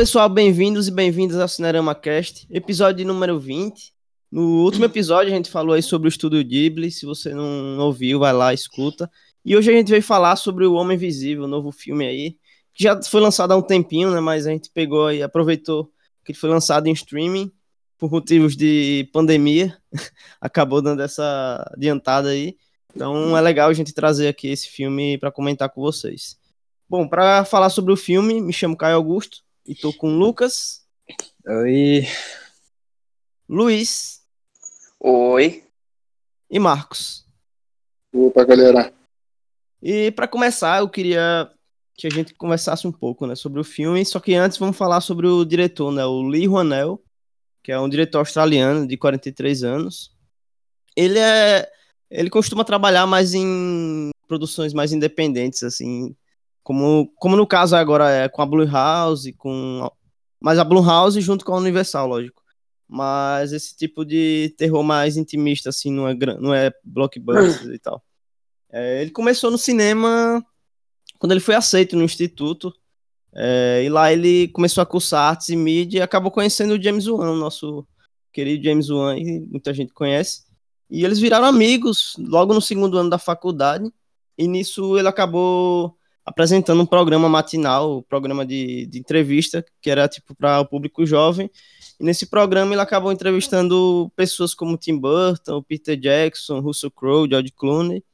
Pessoal, bem-vindos e bem-vindas ao Cinerama Cast, episódio número 20. No último episódio a gente falou aí sobre o estúdio Ghibli, se você não ouviu, vai lá, escuta. E hoje a gente veio falar sobre o Homem Invisível, o novo filme aí, que já foi lançado há um tempinho, né, mas a gente pegou e aproveitou que ele foi lançado em streaming por motivos de pandemia, acabou dando essa adiantada aí. Então é legal a gente trazer aqui esse filme para comentar com vocês. Bom, para falar sobre o filme, me chamo Caio Augusto e tô com Lucas. Oi. Luiz. Oi. E Marcos. Opa, galera. E para começar, eu queria que a gente conversasse um pouco, né, sobre o filme, só que antes vamos falar sobre o diretor, né, o Lee Ronell, que é um diretor australiano de 43 anos. Ele é ele costuma trabalhar mais em produções mais independentes, assim, como, como no caso agora é com a Blue House, com mas a Blue House junto com a Universal, lógico. Mas esse tipo de terror mais intimista, assim, não é, não é blockbuster e tal. É, ele começou no cinema quando ele foi aceito no instituto. É, e lá ele começou a cursar artes e mídia e acabou conhecendo o James Wan, nosso querido James Wan, que muita gente conhece. E eles viraram amigos logo no segundo ano da faculdade. E nisso ele acabou apresentando um programa matinal, um programa de, de entrevista, que era tipo para o público jovem. E nesse programa ele acabou entrevistando pessoas como Tim Burton, Peter Jackson, Russell Crowe, George Clooney.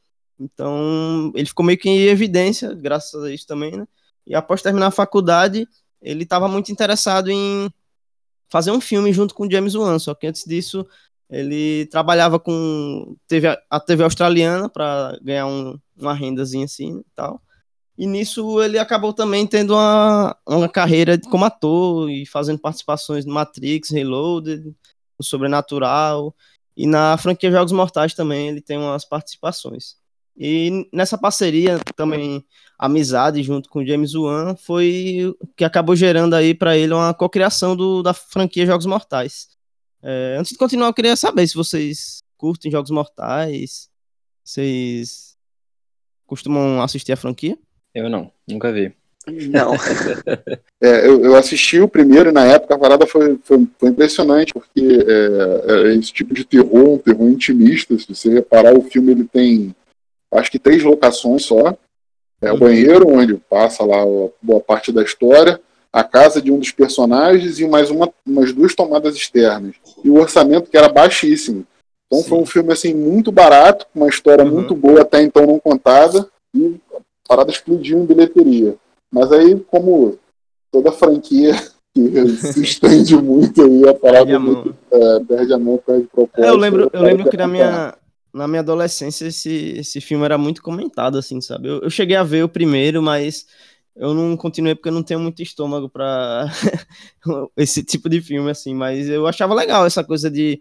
Então ele ficou meio que em evidência, graças a isso também, né? E após terminar a faculdade, ele estava muito interessado em fazer um filme junto com James Wan, só que antes disso ele trabalhava com a TV australiana para ganhar um, uma rendazinha assim e tal. E nisso ele acabou também tendo uma, uma carreira como ator e fazendo participações no Matrix, Reloaded, no Sobrenatural e na franquia Jogos Mortais também ele tem umas participações. E nessa parceria também amizade junto com James Wan foi que acabou gerando aí para ele uma cocriação do da franquia Jogos Mortais. É, antes de continuar, eu queria saber se vocês curtem Jogos Mortais, vocês costumam assistir a franquia? Eu não, nunca vi. Não. é, eu, eu, assisti o primeiro e na época a parada foi, foi, foi impressionante, porque é, é, esse tipo de terror, um terror intimista, se você reparar, o filme ele tem acho que três locações só. É o uhum. banheiro, onde passa lá boa parte da história, a casa de um dos personagens e mais uma, umas duas tomadas externas. E o orçamento que era baixíssimo. Então Sim. foi um filme assim muito barato, com uma história uhum. muito boa até então não contada e parada explodiu em bilheteria. Mas aí, como toda franquia que se estende muito aí, a parada perde a mão, muito, é, perde a mão, perde propósito. É, eu lembro, eu lembro que na minha, na minha adolescência esse, esse filme era muito comentado, assim, sabe? Eu, eu cheguei a ver o primeiro, mas eu não continuei porque eu não tenho muito estômago para esse tipo de filme, assim, mas eu achava legal essa coisa de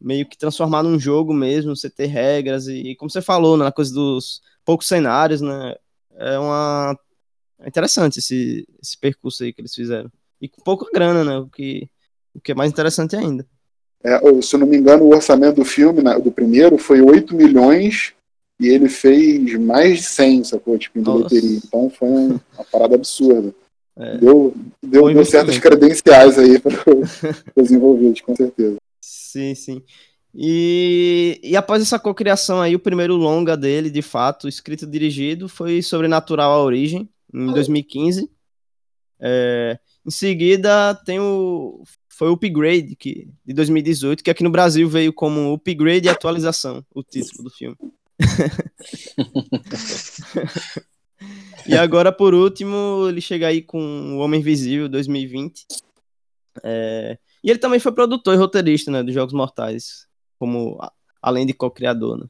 meio que transformar num jogo mesmo, você ter regras e, e como você falou, né, na coisa dos poucos cenários, né? É uma é interessante esse, esse percurso aí que eles fizeram. E com pouca grana, né? O que, o que é mais interessante ainda. É, se eu não me engano, o orçamento do filme, né, do primeiro, foi 8 milhões e ele fez mais de 100, sacou? Tipo, em bilheteria. Então foi uma parada absurda. É. Deu, deu, deu certas credenciais aí para os envolvidos, com certeza. Sim, sim. E, e após essa cocriação aí, o primeiro longa dele, de fato, escrito e dirigido, foi Sobrenatural a Origem, em 2015. É, em seguida, tem o foi o Upgrade que, de 2018, que aqui no Brasil veio como Upgrade e Atualização, o título do filme. e agora, por último, ele chega aí com O Homem Invisível 2020. É... E ele também foi produtor e roteirista né, dos Jogos Mortais, como além de co-criador. Né?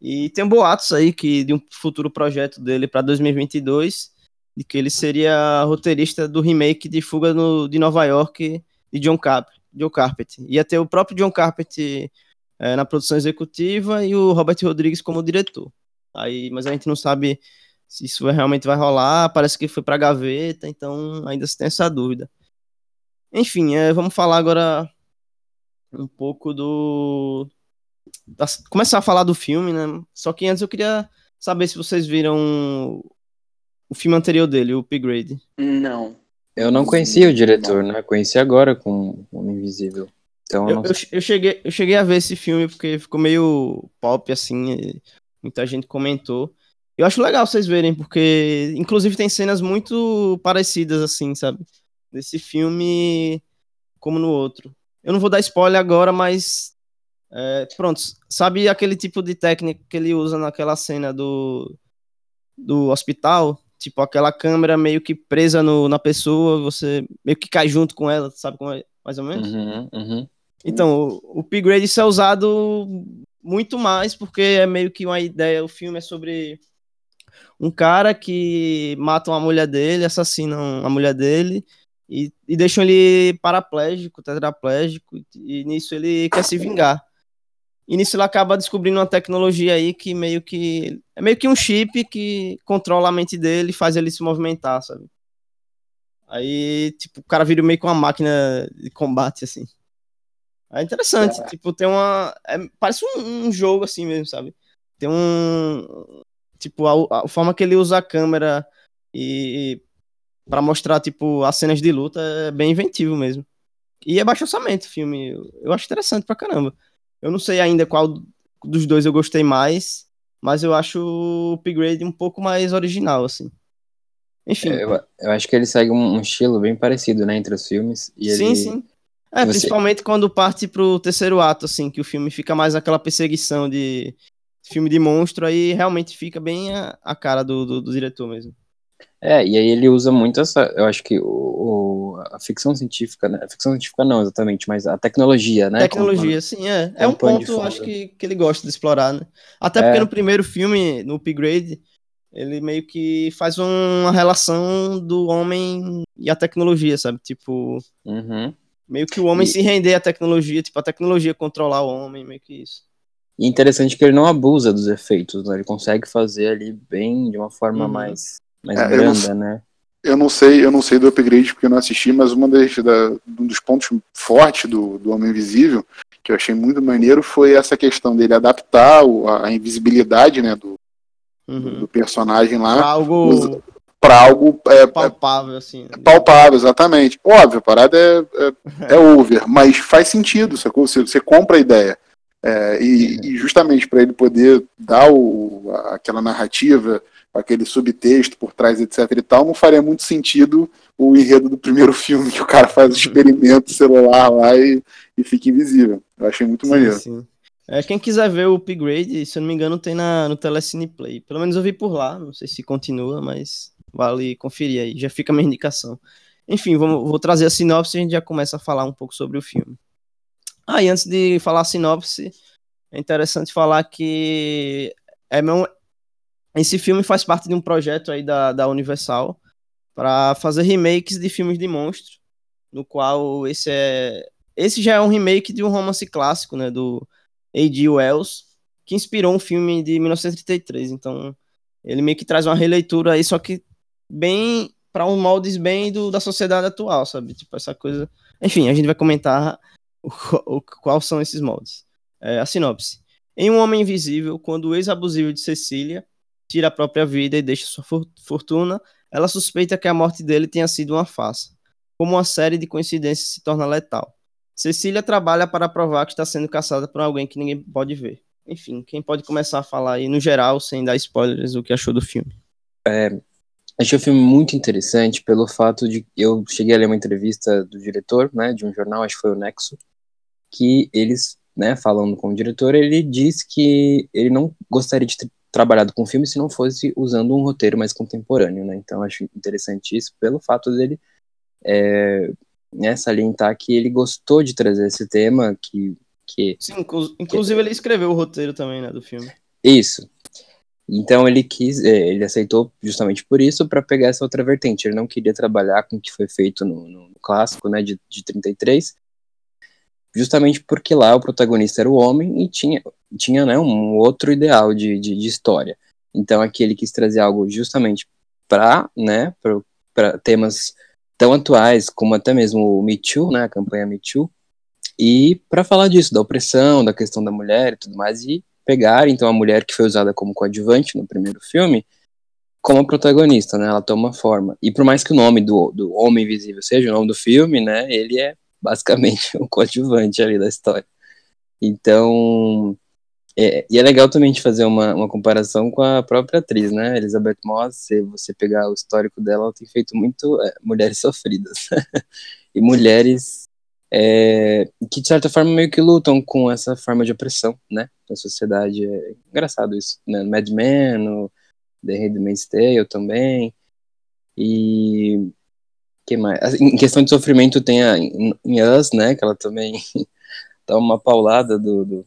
E tem boatos aí que de um futuro projeto dele para 2022, de que ele seria roteirista do remake de Fuga no, de Nova York de John, Carp John Carpenter. Ia ter o próprio John Carpenter é, na produção executiva e o Robert Rodrigues como diretor. Aí, mas a gente não sabe se isso realmente vai rolar. Parece que foi para gaveta, então ainda se tem essa dúvida. Enfim, é, vamos falar agora um pouco do. Começar a falar do filme, né? Só que antes eu queria saber se vocês viram o filme anterior dele, o Upgrade. Não. Eu não conhecia o diretor, né? Conheci agora com o Homem Invisível. Então, Eu, não... eu, eu cheguei, eu cheguei a ver esse filme porque ficou meio pop, assim, e muita gente comentou. Eu acho legal vocês verem, porque inclusive tem cenas muito parecidas, assim, sabe? Desse filme como no outro. Eu não vou dar spoiler agora, mas. é, pronto, sabe aquele tipo de técnica que ele usa naquela cena do, do hospital? Tipo, aquela câmera meio que presa no, na pessoa, você meio que cai junto com ela, sabe como é? Mais ou menos? Uhum, uhum. Então, o, o upgrade isso é usado muito mais porque é meio que uma ideia. O filme é sobre um cara que matam a mulher dele, assassinam a mulher dele e, e deixam ele paraplégico, tetraplégico, e nisso ele quer se vingar. E nisso ele acaba descobrindo uma tecnologia aí que meio que. É meio que um chip que controla a mente dele e faz ele se movimentar, sabe? Aí, tipo, o cara vira meio que uma máquina de combate, assim. É interessante, tipo, tem uma. é- parece um, um jogo assim mesmo, sabe? Tem um. Tipo, a, a forma que ele usa a câmera e. para mostrar, tipo, as cenas de luta é bem inventivo mesmo. E é baixo orçamento o filme. Eu, acho interessante pra caramba. Eu não sei ainda qual dos dois eu gostei mais, mas eu acho o upgrade um pouco mais original, assim. Enfim. É, Eu, eu acho que ele segue um, um estilo bem parecido, né, entre os filmes. E sim, ele... sim. É, você- principalmente quando parte pro terceiro ato, assim, que o filme fica mais aquela perseguição de filme de monstro, aí realmente fica bem a, a cara do, do, do diretor mesmo. É, e aí ele usa muito essa. Eu acho que o, o- a ficção científica, né? A ficção científica não exatamente, mas a tecnologia, né? Tecnologia, sim, é. É como um ponto, fundo. acho que, que ele gosta de explorar, né? Até porque É. no primeiro filme, no Upgrade, ele meio que faz uma relação do homem e a tecnologia, sabe? Tipo. Uhum. meio que o homem E- se render à tecnologia, tipo, a tecnologia controlar o homem, meio que isso. E interessante que ele não abusa dos efeitos, né? Ele consegue fazer ali bem, de uma forma Uhum. mais, mais É, eu não branda, né? Eu não sei, eu não sei do upgrade porque eu não assisti, mas uma das, da, um dos pontos fortes do, do Homem Invisível, que eu achei muito maneiro, foi essa questão dele adaptar o- a, a invisibilidade né, do, Uhum. do personagem Pra lá algo usa- para algo é, é palpável, assim. né? palpável, exatamente. Óbvio, a parada é, é, é over, mas faz sentido, sacou? Você, você compra a ideia. É, e, e justamente para ele poder dar o, aquela narrativa, aquele subtexto por trás, etc e tal, não faria muito sentido o enredo do primeiro filme, que o cara faz o experimento celular lá e, e fica invisível. Eu achei muito Sim, maneiro. sim. É, quem quiser ver o upgrade, se eu não me engano, tem na, no Telecine Play. Pelo menos eu vi por lá, não sei se continua, mas vale conferir aí, já fica a minha indicação. Enfim, vamos, vou trazer a sinopse e a gente já começa a falar um pouco sobre o filme. Ah, e antes de falar a sinopse, é interessante falar que é meu, esse filme faz parte de um projeto aí da, da Universal para fazer remakes de filmes de monstro, no qual esse é esse já é um remake de um romance clássico, né, do A.G. Wells, que inspirou um filme de 1933. Então, ele meio que traz uma releitura aí, só que bem para um moldes bem do, da sociedade atual, sabe? Tipo essa coisa. Enfim, a gente vai comentar o, o, quais são esses moldes. É, a sinopse. Em Um Homem Invisível, quando o ex-abusivo de Cecília tira a própria vida e deixa sua for- fortuna, ela suspeita que a morte dele tenha sido uma farsa. Como uma série de coincidências se torna letal. Cecília trabalha para provar que está sendo caçada por alguém que ninguém pode ver. Enfim, quem pode começar a falar aí no geral, sem dar spoilers, o que achou do filme? Achei o filme muito interessante pelo fato de eu cheguei a ler uma entrevista do diretor, né, de um jornal, acho que foi o Nexo, que eles, né, falando com o diretor, ele disse que ele não gostaria de trabalhado com o filme se não fosse usando um roteiro mais contemporâneo, né? Então acho interessante isso pelo fato dele é, né, salientar que ele gostou de trazer esse tema, que que Sim, inclu- inclusive ele escreveu o roteiro também, né, do filme. Isso. Então ele quis, é, ele aceitou justamente por isso para pegar essa outra vertente. Ele não queria trabalhar com o que foi feito no, no clássico, né, de, de 33, justamente porque lá o protagonista era o homem e tinha, tinha né, um outro ideal de, de, de história. Então aqui ele quis trazer algo justamente para né, temas tão atuais como até mesmo o Me Too, né, a campanha Me Too, e para falar disso, da opressão, da questão da mulher e tudo mais, e pegar então a mulher que foi usada como coadjuvante no primeiro filme como protagonista, né? Ela toma forma. E por mais que o nome do, do Homem Invisível seja o nome do filme, né? Ele é basicamente um coadjuvante ali da história. Então, é, e é legal também de fazer uma, uma comparação com a própria atriz, né? Elizabeth Moss, se você pegar o histórico dela, ela tem feito muito é, mulheres sofridas. e mulheres é, que, de certa forma, meio que lutam com essa forma de opressão, né? Na sociedade. É engraçado isso, né? Mad Men, no The Handmaid's Tale também. E... que mais? Em questão de sofrimento tem a em Us, né? Que ela também dá uma paulada do, do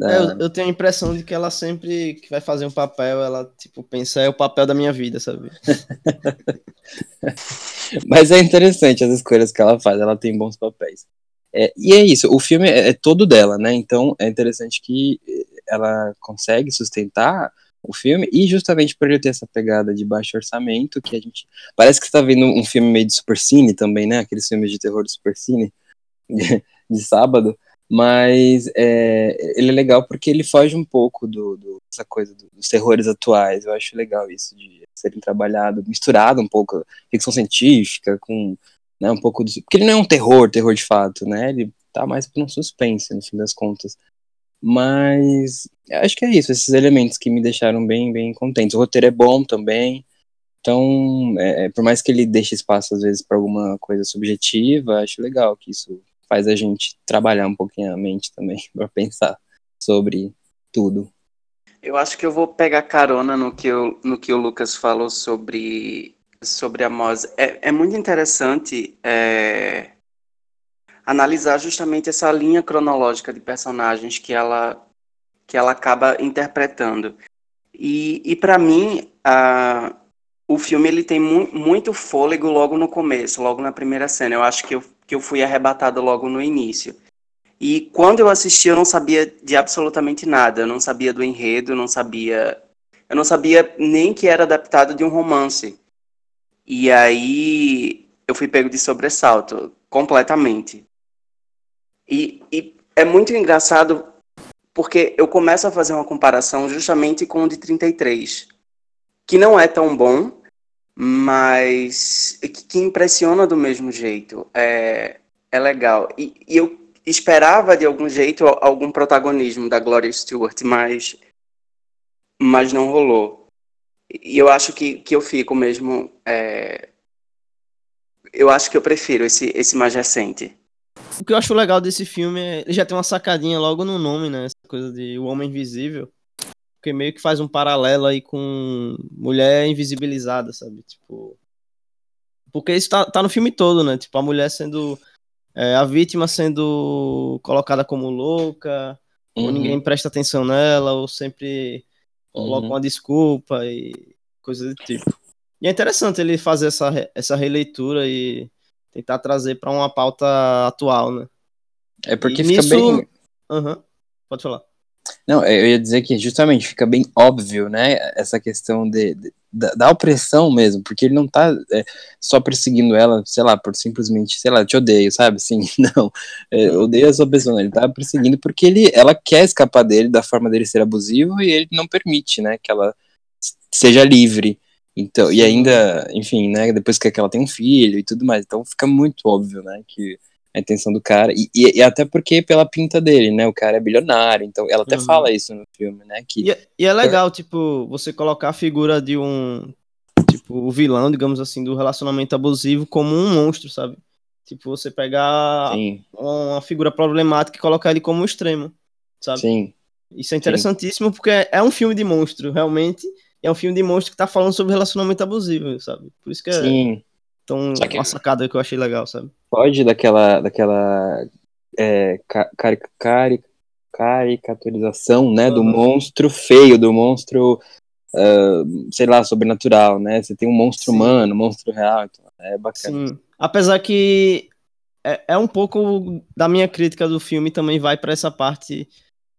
é, eu, eu, tenho a impressão de que ela sempre que vai fazer um papel, ela, tipo, pensa, é o papel da minha vida, sabe? Mas é interessante as escolhas que ela faz, ela tem bons papéis. É, e é isso, o filme é, é, todo dela, né? Então é interessante que ela consegue sustentar o filme, e justamente por ele ter essa pegada de baixo orçamento, que a gente. Parece que você tá vendo um filme meio de supercine também, né? Aqueles filmes de terror de supercine de, sábado. Mas é, ele é legal porque ele foge um pouco do, do, dessa coisa dos terrores atuais. Eu acho legal isso de serem trabalhado, misturado um pouco ficção científica com né, um pouco do, porque ele não é um terror, terror de fato, né? Ele tá mais para um suspense no fim das contas. Mas acho que é isso, esses elementos que me deixaram bem, bem contentes. O roteiro é bom também. Então, é, é por mais que ele deixe espaço às vezes para alguma coisa subjetiva, acho legal que isso faz a gente trabalhar um pouquinho a mente também para pensar sobre tudo. Eu acho que eu vou pegar carona no que, eu, no que o Lucas falou sobre, sobre a Mose. É, é muito interessante é, analisar justamente essa linha cronológica de personagens que ela, que ela acaba interpretando. E, e para mim, a, o filme ele tem mu muito fôlego logo no começo, logo na primeira cena. Eu acho que eu que eu fui arrebatado logo no início. E quando eu assisti, eu não sabia de absolutamente nada. Eu não sabia do enredo, não sabia. Eu não sabia nem que era adaptado de um romance. E aí eu fui pego de sobressalto, completamente. E, e é muito engraçado porque eu começo a fazer uma comparação justamente com o de 33, que não é tão bom, mas que, impressiona do mesmo jeito. É, é legal. E, e, eu esperava de algum jeito algum protagonismo da Gloria Stewart, mas, mas não rolou. E eu acho que, que eu fico mesmo. É, eu acho que eu prefiro esse, esse mais recente. O que eu acho legal desse filme é ele já tem uma sacadinha logo no nome, né? Essa coisa de O Homem Invisível porque meio que faz um paralelo aí com mulher invisibilizada, sabe? Tipo. Porque isso tá, tá no filme todo, né? Tipo, a mulher sendo. É, a vítima sendo colocada como louca, uhum. ou ninguém presta atenção nela, ou sempre coloca uhum. uma desculpa e coisa do tipo. E é interessante ele fazer essa, essa releitura e tentar trazer para uma pauta atual, né? É porque e fica nisso... bem. Uhum. Pode falar. Não, eu ia dizer que justamente fica bem óbvio, né, essa questão de, de da, da, opressão mesmo, porque ele não tá é, só perseguindo ela, sei lá, por simplesmente, sei lá, te odeio, sabe, assim, não, é, odeio a sua pessoa, ele tá perseguindo porque ele, ela quer escapar dele, da forma dele ser abusivo, e ele não permite, né, que ela seja livre, então, e ainda, enfim, né, depois que ela tem um filho e tudo mais, então fica muito óbvio, né, que a intenção do cara. E, e, e, até porque pela pinta dele, né? O cara é bilionário, então ela até uhum. fala isso no filme, né? Que... E, é, e é legal, tipo, você colocar a figura de um. Tipo, o vilão, digamos assim, do relacionamento abusivo como um monstro, sabe? Tipo, você pegar Sim. uma figura problemática e colocar ele como um extremo, sabe? Sim. Isso é interessantíssimo Sim. porque é um filme de monstro, realmente. É um filme de monstro que tá falando sobre relacionamento abusivo, sabe? Por isso que é. Sim. Então, que... uma sacada que eu achei legal, sabe? Pode daquela, daquela é, cari cari caricaturização, né, do monstro feio, do monstro, uh, sei lá, sobrenatural, né? Você tem um monstro Sim. humano, um monstro real, então é bacana. Sim. Apesar que é, é um pouco da minha crítica do filme também vai para essa parte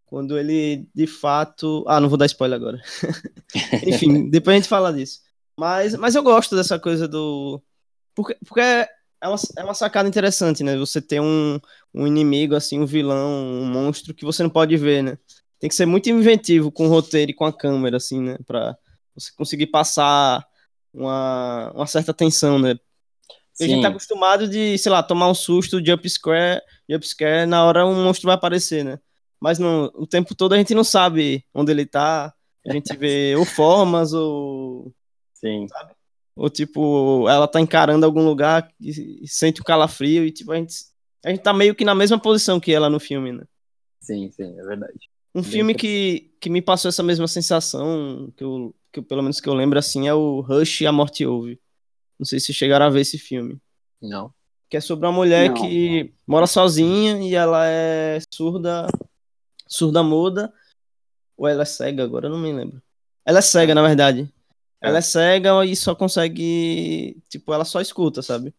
quando ele de fato, ah, não vou dar spoiler agora. Enfim, depois a gente fala disso. Mas, mas eu gosto dessa coisa do porque, porque é, uma, é uma sacada interessante, né? Você ter um, um inimigo, assim, um vilão, um monstro que você não pode ver, né? Tem que ser muito inventivo com o roteiro e com a câmera, assim, né? Pra você conseguir passar uma, uma certa tensão, né? Porque a gente Sim. tá acostumado de, sei lá, tomar um susto, jump scare, jump scare, na hora um monstro vai aparecer, né? Mas não, o tempo todo a gente não sabe onde ele tá. A gente vê ou formas, ou, Sim. ou tipo, ela tá encarando algum lugar e, e sente o calafrio e tipo, a gente, a gente tá meio que na mesma posição que ela no filme, né? Sim, sim, é verdade. Um Bem filme que, que me passou essa mesma sensação, que eu, que eu- pelo menos que eu lembro assim, é o Rush e a Morte Ouve. Não sei se chegaram a ver esse filme. Não. Que é sobre uma mulher Não. que mora sozinha e ela é surda, surda muda. Ou ela é cega agora, eu não me lembro. Ela é cega, na verdade. É. Ela é cega e só consegue. Tipo, ela só escuta, sabe?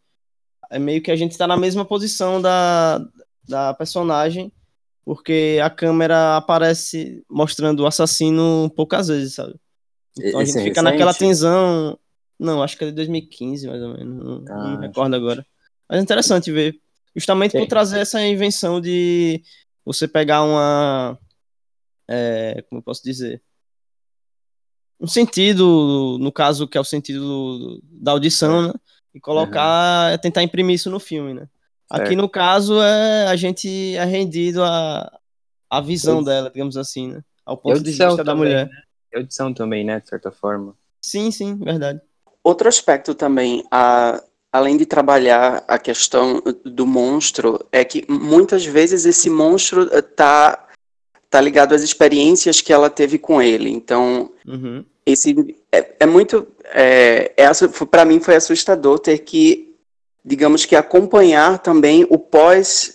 É meio que a gente tá na mesma posição da, da personagem, porque a câmera aparece mostrando o assassino poucas vezes, sabe? Então a Esse gente é fica naquela recente? tensão. Não, acho que é de 2015, mais ou menos. Não, não Ah, me recordo agora. Mas é interessante ver. Justamente por Sim. trazer essa invenção de você pegar uma. é, como eu posso dizer? Um sentido, no caso, que é o sentido do- da audição, né? E colocar, tentar imprimir isso no filme, né? Aqui no caso, é, a gente é rendido à, à visão E- dela, digamos assim, né? Ao ponto de vista da também, mulher. né? Audição também, né? De certa forma. Sim, sim, verdade. Outro aspecto também, a, além de trabalhar a questão do monstro, é que muitas vezes esse monstro está tá ligado às experiências que ela teve com ele. Então, Uhum. esse é, é muito é, é para mim foi assustador ter que digamos que acompanhar também o pós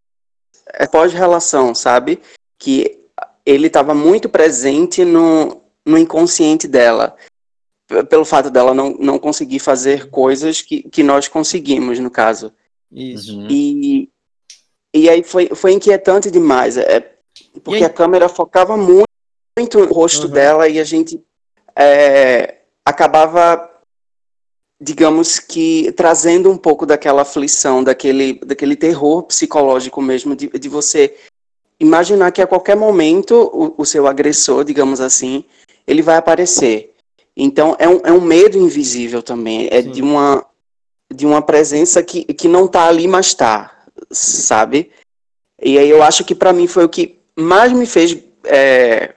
é, pós relação sabe que ele estava muito presente no, no inconsciente dela pelo fato dela não, não conseguir fazer coisas que, que nós conseguimos no caso Isso. Uhum. e e aí foi, foi inquietante demais é, porque a câmera focava muito, muito no rosto Uhum. dela e a gente é, acabava, digamos que, trazendo um pouco daquela aflição, daquele, daquele terror psicológico mesmo, de, de você imaginar que a qualquer momento o, o seu agressor, digamos assim, ele vai aparecer. Então é um, é um medo invisível também, é Sim. de uma, de uma presença que, que não tá ali, mas tá, sabe? E aí eu acho que para mim foi o que mais me fez é,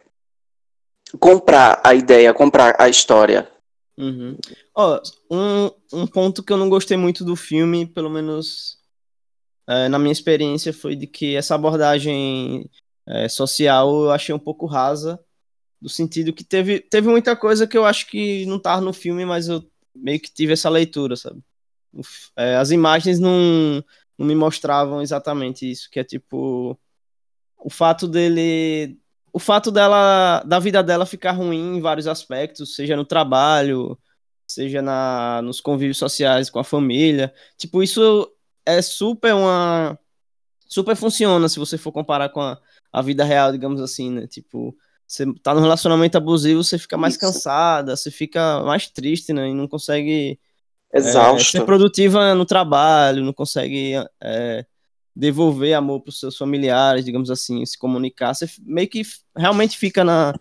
comprar a ideia, comprar a história. Uhum. Ó, um, um ponto que eu não gostei muito do filme, pelo menos é, na minha experiência, foi de que essa abordagem é, social eu achei um pouco rasa, do sentido que teve, teve muita coisa que eu acho que não tava no filme, mas eu meio que tive essa leitura, sabe? É, as imagens não, não me mostravam exatamente isso, que é tipo o fato dele o fato dela da vida dela ficar ruim em vários aspectos, seja no trabalho, seja na nos convívios sociais com a família. Tipo, isso é super uma super funciona se você for comparar com a, a vida real, digamos assim, né? Tipo, você tá num relacionamento abusivo, você fica mais Isso. cansada, você fica mais triste, né? E não consegue é, Exausto. ser produtiva no trabalho, não consegue é, devolver amor para os seus familiares, digamos assim, se comunicar. Você meio que realmente fica na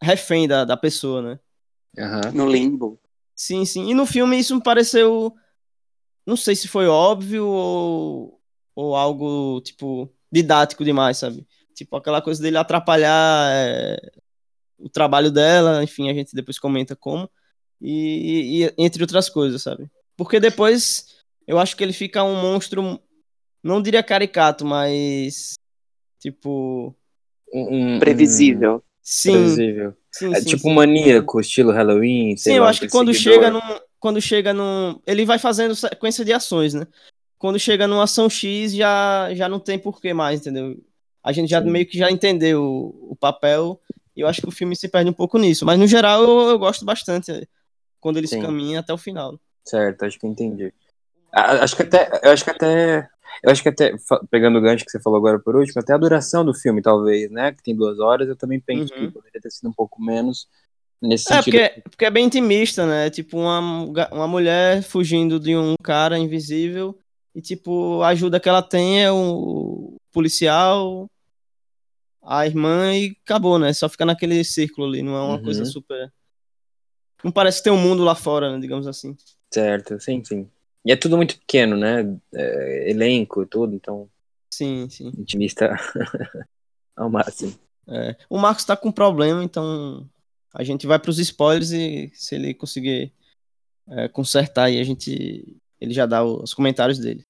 refém da, da pessoa, né? Aham. no limbo. Sim, sim. E no filme isso me pareceu. Não sei se foi óbvio ou, ou algo, tipo, didático demais, sabe? Tipo, aquela coisa dele atrapalhar é, o trabalho dela, enfim, a gente depois comenta como. E, e- entre outras coisas, sabe? Porque depois eu acho que ele fica um monstro, não diria caricato, mas. Tipo. Um- um- Previsível. Sim, Previsível. sim, É sim, tipo sim. maníaco, estilo Halloween. sei Sim, eu lá, acho que quando chega num. Quando chega num. Ele vai fazendo sequência de ações, né? Quando chega numa ação X, já, já não tem porquê mais, entendeu? A gente já meio que já entendeu o, o papel. E eu acho que o filme se perde um pouco nisso. Mas no geral eu, eu gosto bastante é, quando eles Sim. caminham até o final. Certo, acho que entendi. Acho que até. Eu acho que até. Eu acho que até, pegando o gancho que você falou agora por último, até a duração do filme, talvez, né? Que tem duas horas, eu também penso Uhum. que poderia ter sido um pouco menos nesse É, sentido. porque, porque é bem intimista, né? Tipo, uma, uma mulher fugindo de um cara invisível e, tipo, a ajuda que ela tem é o policial, a irmã e acabou, né? Só fica naquele círculo ali, não é uma Uhum. coisa super. não parece ter um mundo lá fora, né, digamos assim. Certo, sim, sim. E é tudo muito pequeno, né? É, elenco e tudo, então. Sim, sim. Intimista ao máximo. É. O Marcos tá com problema, então a gente vai pros spoilers e se ele conseguir é, consertar aí, a gente. Ele já dá os comentários dele.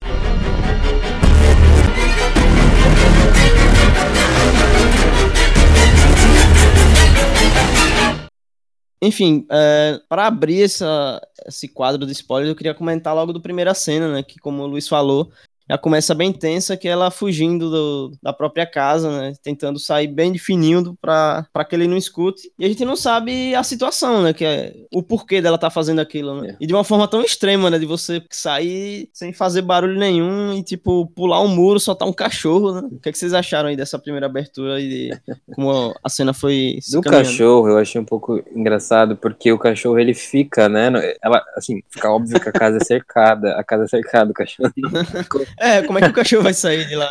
Enfim, é, para abrir essa, esse quadro de spoilers, eu queria comentar logo do primeira cena, né? Que, como o Luiz falou, já começa bem tensa, que ela fugindo do, da própria casa, né? Tentando sair bem de fininho pra, pra que ele não escute. E a gente não sabe a situação, né? Que é o porquê dela tá fazendo aquilo, né? É. E de uma forma tão extrema, né? De você sair sem fazer barulho nenhum e, tipo, pular um muro, soltar um cachorro, né? O que, é que vocês acharam aí dessa primeira abertura e de como a cena foi. Do cachorro, eu achei um pouco engraçado, porque o cachorro ele fica, né? Ela, assim, fica óbvio que a casa é cercada, a casa é cercada, o cachorro. É, como é que o cachorro vai sair de lá?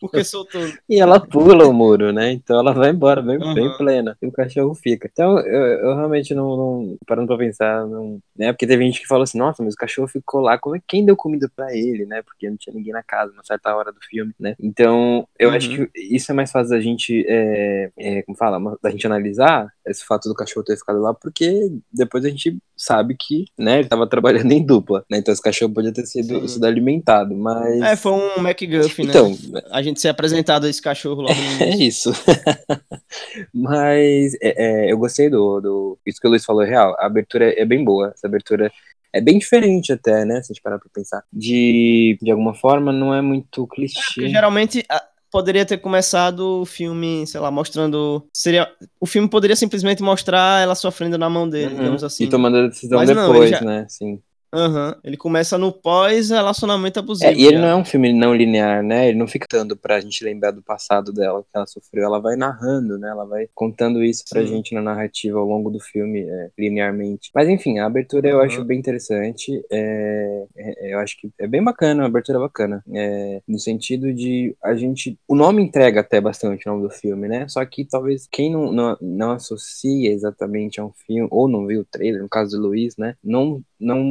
Porque soltou. e ela pula o muro, né? Então ela vai embora bem, uhum. bem plena. E o cachorro fica. Então eu, eu realmente não, não. Parando pra pensar, não, né? Porque teve gente que falou assim: nossa, mas o cachorro ficou lá. Como é, quem deu comida pra ele, né? Porque não tinha ninguém na casa, uma certa hora do filme, né? Então eu uhum. acho que isso é mais fácil da gente. É, é, como fala? Da gente analisar esse fato do cachorro ter ficado lá, porque depois a gente sabe que, né, ele tava trabalhando em dupla, né? Então esse cachorro podia ter sido, sido alimentado, mas. É, foi um McGuffin, né? Então, a gente ser apresentado a esse cachorro logo no É isso. mas é, é, eu gostei do, do. Isso que o Luiz falou é real. A abertura é bem boa. Essa abertura é bem diferente até, né? Se a gente parar pra pensar. De, de alguma forma, não é muito clichê. É, geralmente poderia ter começado o filme, sei lá, mostrando. Seria, o filme poderia simplesmente mostrar ela sofrendo na mão dele, uhum. digamos assim. E tomando a decisão Mas depois, não, já... né? Sim. Uhum. Ele começa no pós-relacionamento abusivo. É, e ele já. não é um filme não linear, né? Ele não fica tanto pra gente lembrar do passado dela, que ela sofreu. Ela vai narrando, né? Ela vai contando isso pra Sim. gente na narrativa ao longo do filme, é, linearmente. Mas enfim, a abertura uhum. eu acho bem interessante. É, é, eu acho que é bem bacana, a abertura é bacana. É, no sentido de a gente. O nome entrega até bastante o nome do filme, né? Só que talvez quem não, não, não associa exatamente a um filme, ou não viu o trailer, no caso do Luiz, né? Não não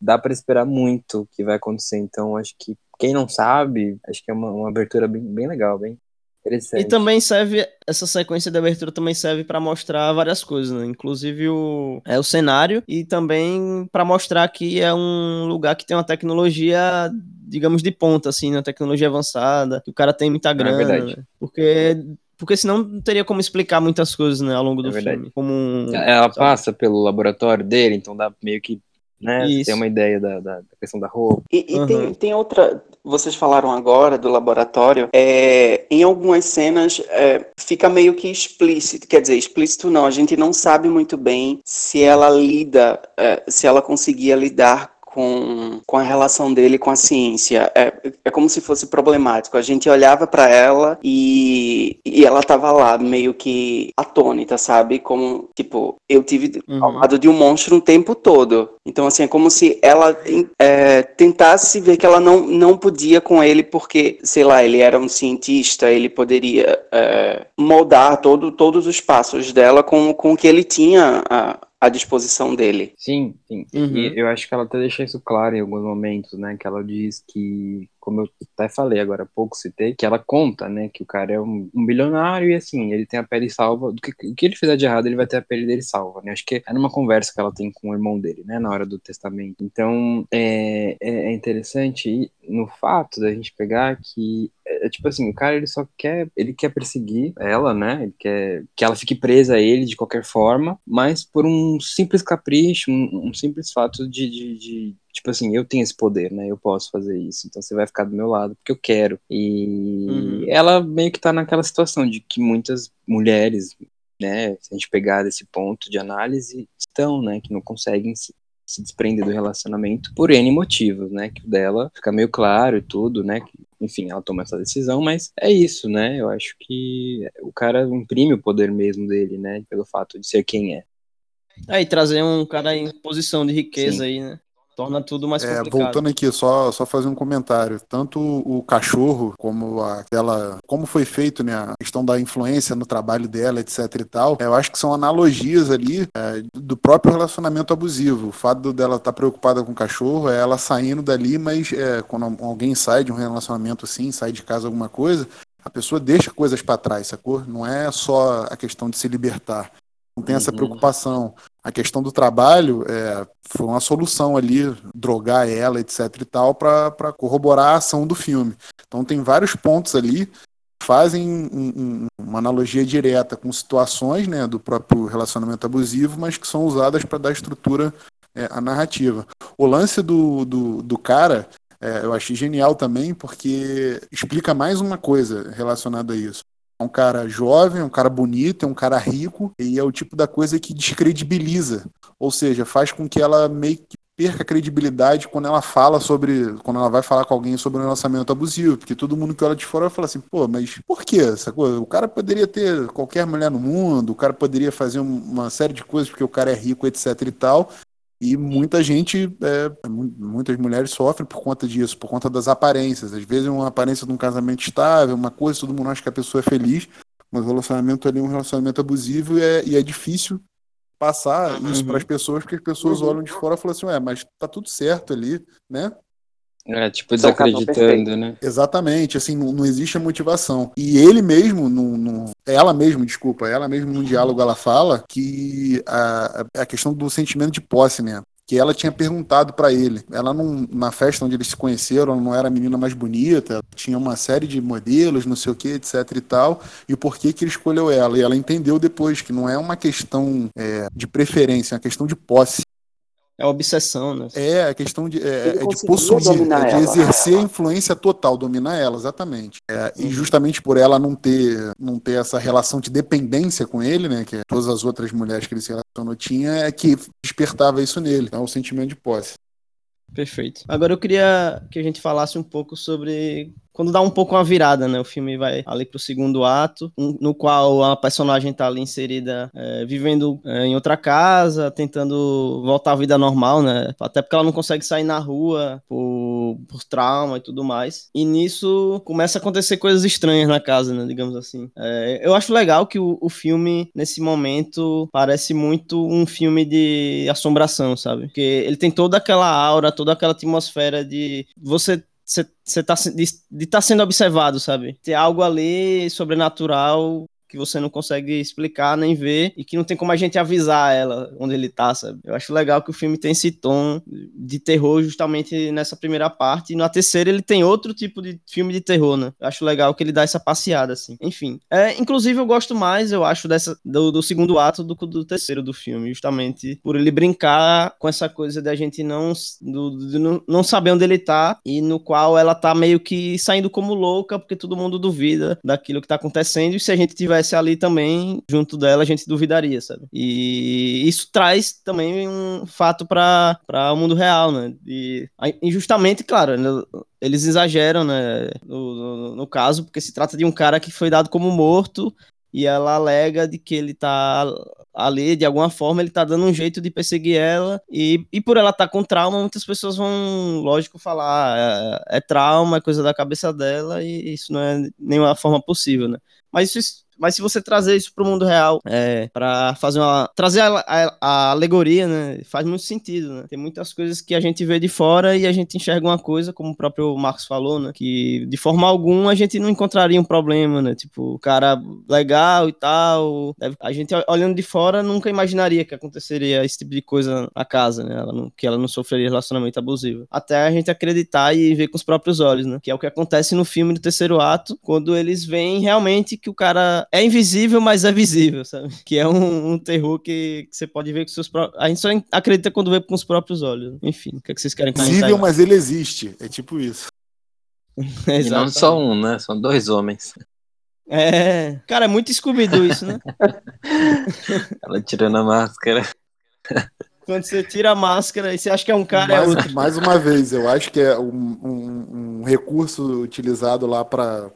dá para esperar muito o que vai acontecer. Então, acho que quem não sabe, acho que é uma, uma abertura bem, bem legal, bem interessante. E também serve, essa sequência de abertura também serve para mostrar várias coisas, né? Inclusive o, é, o cenário e também para mostrar que é um lugar que tem uma tecnologia, digamos, de ponta, assim, uma né? tecnologia avançada, que o cara tem muita ah, é grana. É né? Porque porque senão não teria como explicar muitas coisas, né, ao longo do é filme. Como um, Ela sabe? passa pelo laboratório dele, então dá meio que né? Isso. Tem uma ideia da, da, da, questão da roupa. E, e uhum. tem, tem outra. Vocês falaram agora do laboratório. É, em algumas cenas é, fica meio que explícito. Quer dizer, explícito não. A gente não sabe muito bem se ela lida, é, se ela conseguia lidar com, com a relação dele com a ciência. É, é como se fosse problemático. A gente olhava para ela e, e ela tava lá, meio que atônita, sabe? Como, tipo, eu tive uhum. ao lado de um monstro o tempo todo. Então, assim, é como se ela é, tentasse ver que ela não, não podia com ele porque, sei lá, ele era um cientista, ele poderia é, moldar todo, todos os passos dela com, com o que ele tinha. A, à disposição dele. Sim, sim. Uhum. E eu acho que ela até deixa isso claro em alguns momentos, né? Que ela diz que como eu até falei agora há pouco, citei, que ela conta, né, que o cara é um, um bilionário e assim, ele tem a pele salva, do que, o que ele fizer de errado, ele vai ter a pele dele salva, né, acho que é numa conversa que ela tem com o irmão dele, né, na hora do testamento. Então, é, é, é interessante no fato da gente pegar que é, é, tipo assim, o cara ele só quer, ele quer perseguir ela, né? Ele quer que ela fique presa a ele de qualquer forma, mas por um simples capricho, um, um simples fato de, de, de, tipo assim, eu tenho esse poder, né? Eu posso fazer isso. Então você vai ficar do meu lado porque eu quero. E uhum. ela meio que tá naquela situação de que muitas mulheres, né, se a gente pegar desse ponto de análise, estão, né, que não conseguem se, se desprender do relacionamento por N motivos, né? Que o dela fica meio claro e tudo, né? Que, enfim, ela toma essa decisão, mas é isso, né? Eu acho que o cara imprime o poder mesmo dele, né? Pelo fato de ser quem é. É, e trazer um cara em posição de riqueza Sim. aí, né? Torna tudo mais É, complicado. voltando aqui, só, só fazer um comentário. Tanto o cachorro como aquela. Como foi feito, né? A questão da influência no trabalho dela, etc e tal. Eu acho que são analogias ali é, do próprio relacionamento abusivo. O fato dela estar preocupada com o cachorro é ela saindo dali, mas é, quando alguém sai de um relacionamento assim, sai de casa alguma coisa, a pessoa deixa coisas para trás, sacou? Não é só a questão de se libertar. Não tem essa Uhum. preocupação. A questão do trabalho é, foi uma solução ali, drogar ela, etc e tal, para corroborar a ação do filme. Então tem vários pontos ali fazem um- um- uma analogia direta com situações né, do próprio relacionamento abusivo, mas que são usadas para dar estrutura é, à narrativa. O lance do, do, do cara é, eu achei genial também, porque explica mais uma coisa relacionada a isso. É um cara jovem, um cara bonito, é um cara rico, e é o tipo da coisa que descredibiliza. Ou seja, faz com que ela meio que perca a credibilidade quando ela fala sobre. Quando ela vai falar com alguém sobre um relacionamento abusivo. Porque todo mundo que olha de fora vai falar assim, pô, mas por quê? Essa coisa? O cara poderia ter qualquer mulher no mundo, o cara poderia fazer um- uma série de coisas porque o cara é rico, etc e tal. E muita gente, é, mu- muitas mulheres sofrem por conta disso, por conta das aparências. Às vezes uma aparência de um casamento estável, uma coisa, todo mundo acha que a pessoa é feliz, mas o relacionamento ali é um relacionamento abusivo e é, e é difícil passar isso Uhum. para as pessoas, porque as pessoas olham de fora e falam assim, ué, mas tá tudo certo ali, né? É, tipo, desacreditando, né? Exatamente, assim, não, não existe a motivação. E ele mesmo, no, no- ela mesmo, desculpa, ela mesmo num diálogo ela fala que a, a questão do sentimento de posse, né? Que ela tinha perguntado pra ele. Ela não, na festa onde eles se conheceram, ela não era a menina mais bonita, tinha uma série de modelos, não sei o que, etc e tal. E por que que ele escolheu ela? E ela entendeu depois que não é uma questão é, de preferência, é uma questão de posse. É obsessão, né? É, a questão de, é, Ele é de possuir, é de ela. exercer a influência total, dominar ela, exatamente. É, E justamente por ela não ter, não ter essa relação de dependência com ele, né, que todas as outras mulheres que ele se relacionou tinha, é que despertava isso nele, é o sentimento de posse. Perfeito. Agora eu queria que a gente falasse um pouco sobre quando dá um pouco uma virada, né? O filme vai ali pro segundo ato, no qual a personagem tá ali inserida, é, vivendo é, em outra casa, tentando voltar à vida normal, né? Até porque ela não consegue sair na rua por, por trauma e tudo mais. E nisso começa a acontecer coisas estranhas na casa, né? Digamos assim. É, eu acho legal que o, o filme, nesse momento, parece muito um filme de assombração, sabe? Porque ele tem toda aquela aura, toda aquela atmosfera de você você tá de estar sendo observado, sabe? Ter algo ali sobrenatural que você não consegue explicar nem ver e que não tem como a gente avisar ela onde ele tá, sabe? Eu acho legal que o filme tem esse tom de terror justamente nessa primeira parte e na terceira ele tem outro tipo de filme de terror, né? Eu acho legal que ele dá essa passeada assim. Enfim, é, inclusive eu gosto mais, eu acho dessa do, do segundo ato do que do terceiro do filme, justamente por ele brincar com essa coisa da gente não do, do- não, saber onde ele tá e no qual ela tá meio que saindo como louca porque todo mundo duvida daquilo que tá acontecendo e se a gente tivesse ali também junto dela a gente duvidaria, sabe? E isso traz também um fato para o mundo real, né? E injustamente, claro, né, eles exageram, né, no, no- no caso, porque se trata de um cara que foi dado como morto e ela alega de que ele tá ali, de alguma forma, ele tá dando um jeito de perseguir ela e, e por ela estar com trauma, muitas pessoas vão, lógico, falar "Ah, é, é trauma, é coisa da cabeça dela e isso não é nenhuma forma possível, né? Mas isso mas se você trazer isso para o mundo real, é, para fazer uma. trazer a, a- a alegoria, né? Faz muito sentido, né? Tem muitas coisas que a gente vê de fora e a gente enxerga uma coisa, como o próprio Marcos falou, né? Que de forma alguma a gente não encontraria um problema, né? Tipo, o cara legal e tal. deve- A gente olhando de fora nunca imaginaria que aconteceria esse tipo de coisa na casa, né? Ela não- que ela não sofreria relacionamento abusivo. Até a gente acreditar e ver com os próprios olhos, né? Que é o que acontece no filme do terceiro ato, quando eles veem realmente que o cara é invisível, mas é visível, sabe? Que é um, um terror que, que você pode ver com seus próprios. A gente só acredita quando vê com os próprios olhos. Enfim, o que, é que vocês querem comentar? Visível, aí? mas ele existe. É tipo isso. E não só um, né? São dois homens. É. Cara, é muito Scooby-Doo isso, né? Ela tirando a máscara. Quando você tira a máscara e você acha que é um cara, é outro. mais, mais uma vez, eu acho que é um, um- um recurso utilizado lá para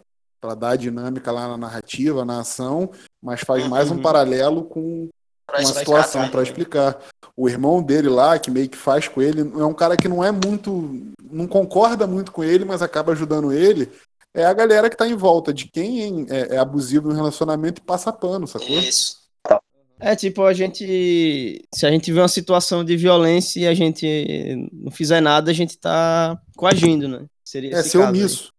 dar dinâmica lá na narrativa, na ação, mas faz mais um Uhum. paralelo com uma situação para explicar. O irmão dele lá, que meio que faz com ele, é um cara que não é muito. não concorda muito com ele, mas acaba ajudando ele. É a galera que tá em volta de quem é, é abusivo no relacionamento e passa pano, sacou? Isso. É tipo, a gente. Se a gente vê uma situação de violência e a gente não fizer nada, a gente tá coagindo, né? Seria é ser omisso.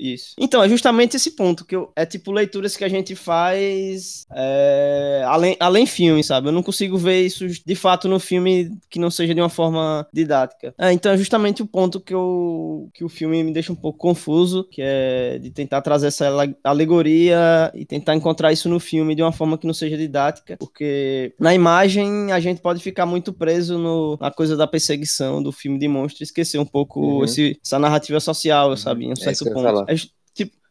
Isso. Então, é justamente esse ponto, que eu, é tipo leituras que a gente faz é, além, além filme, sabe? Eu não consigo ver isso de fato no filme que não seja de uma forma didática. É, então é justamente o ponto que, eu, que o filme me deixa um pouco confuso, que é de tentar trazer essa alegoria e tentar encontrar isso no filme de uma forma que não seja didática, porque na imagem a gente pode ficar muito preso no, na coisa da perseguição do filme de monstro e esquecer um pouco uhum. esse, essa narrativa social, sabe? Em um é certo ponto. É, tipo,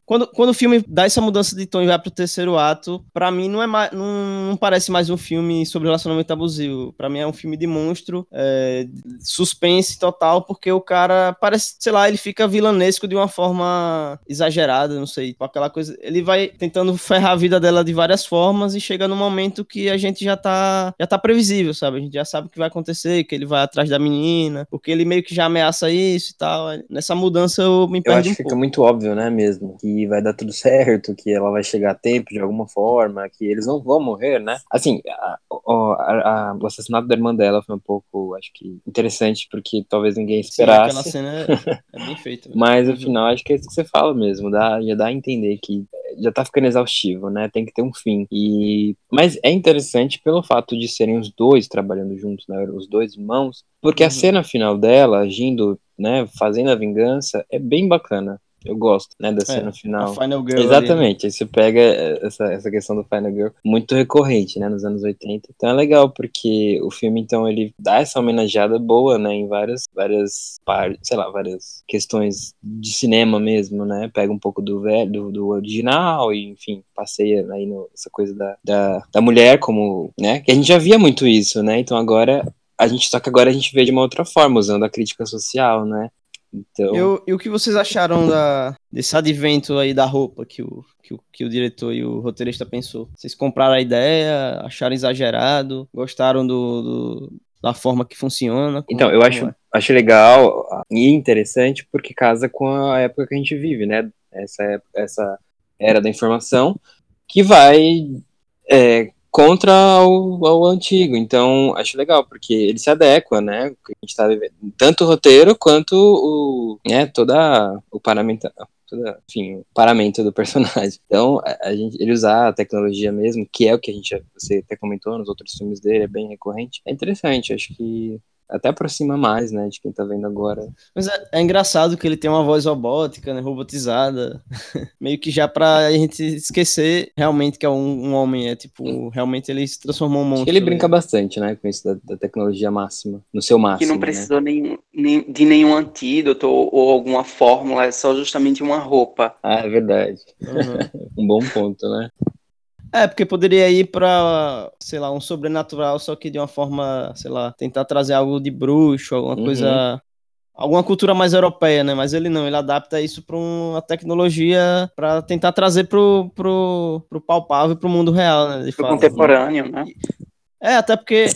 quando, quando o filme dá essa mudança de tom e vai pro terceiro ato, para mim não é mais, não, não, parece mais um filme sobre relacionamento abusivo. Para mim é um filme de monstro, é, suspense total, porque o cara parece, sei lá, ele fica vilanesco de uma forma exagerada, não sei, com aquela coisa. Ele vai tentando ferrar a vida dela de várias formas e chega no momento que a gente já tá, já tá previsível, sabe? A gente já sabe o que vai acontecer, que ele vai atrás da menina, porque ele meio que já ameaça isso e tal. Nessa mudança eu me perdi eu acho um que fica muito óbvio, né, mesmo, que vai dar tudo certo, que ela vai chegar a tempo de alguma forma, que eles não vão morrer, né? Assim, a, a, a, o assassinato da irmã dela foi um pouco, acho que, interessante, porque talvez ninguém esperasse. Sim, aquela cena é, é bem feita. Mas, no final, acho que é isso que você fala mesmo, dá, já dá a entender que já tá ficando exaustivo, né? Tem que ter um fim. E mas é interessante pelo fato de serem os dois trabalhando juntos, né? Os dois irmãos, porque uhum. a cena final dela agindo, né, fazendo a vingança é bem bacana. Eu gosto, né, da cena é, final. Final Girl Exatamente, aí você pega essa, essa questão do Final Girl muito recorrente, né, nos anos 80. Então é legal, porque o filme, então, ele dá essa homenageada boa, né, em várias, várias partes, sei lá, várias questões de cinema mesmo, né, pega um pouco do velho, do, do original e, enfim, passeia aí nessa coisa da, da, da mulher como, né, que a gente já via muito isso, né, então agora a gente só que agora a gente vê de uma outra forma, usando a crítica social, né? Então... Eu, e o que vocês acharam da, desse advento aí da roupa que o, que, o, que o diretor e o roteirista pensou? Vocês compraram a ideia, acharam exagerado, gostaram do, do da forma que funciona? então, eu acho, é? acho legal e interessante porque casa com a época que a gente vive, né? Essa, essa era da informação que vai é, contra o, o, antigo. Então, acho legal, porque ele se adequa, né? A gente tá vivendo. Tanto o roteiro quanto o, né, toda o paramento, enfim, o paramento do personagem. Então, a, gente, ele usar a tecnologia mesmo, que é o que a gente, você até comentou nos outros filmes dele, é bem recorrente. É interessante, acho que até aproxima mais, né, de quem tá vendo agora. Mas é, é engraçado que ele tem uma voz robótica, né, robotizada, meio que já pra gente esquecer realmente que é um, um homem, é tipo, realmente ele se transformou em um monstro. ele brinca né? bastante, né, com isso da, da, tecnologia máxima, no seu máximo, Que não né? precisou né? nem, nem, de nenhum antídoto ou, ou, alguma fórmula, é só justamente uma roupa. Ah, é verdade. Uhum. um bom ponto, né? É, porque poderia ir pra, sei lá, um sobrenatural, só que de uma forma, sei lá, tentar trazer algo de bruxo, alguma uhum. coisa. Alguma cultura mais europeia, né? Mas ele não, ele adapta isso para uma tecnologia para tentar trazer pro, pro, pro palpável, pro mundo real, né? De pro fato, contemporâneo, né? É, até porque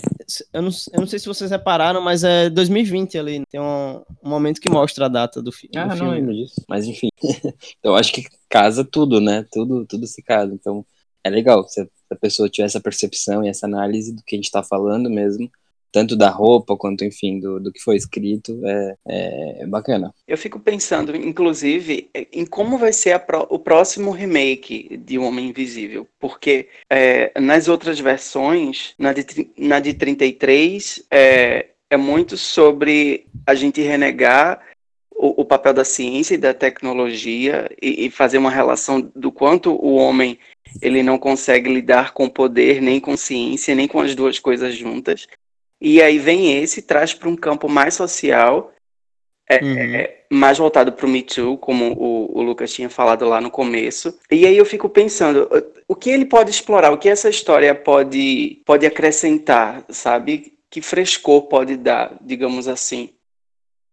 eu não, eu não sei se vocês repararam, mas é 2020 ali. Tem um, um momento que mostra a data do, fi ah, do filme. Ah, não lembro disso. Mas enfim. eu acho que casa tudo, né? Tudo, tudo se casa. Então, é legal se a pessoa tiver essa percepção e essa análise do que a gente está falando mesmo, tanto da roupa quanto, enfim, do, do que foi escrito, é, é, é bacana. Eu fico pensando, inclusive, em como vai ser pro, o próximo remake de O Homem Invisível, porque é, nas outras versões, na de, na de 33, é, é muito sobre a gente renegar o, o papel da ciência e da tecnologia e, e fazer uma relação do quanto o homem ele não consegue lidar com poder, nem com ciência, nem com as duas coisas juntas. E aí vem esse, traz para um campo mais social, é, uhum. é, mais voltado para o Me Too, como o, o, Lucas tinha falado lá no começo. E aí eu fico pensando, o que ele pode explorar, o que essa história pode, pode acrescentar, sabe? Que frescor pode dar, digamos assim.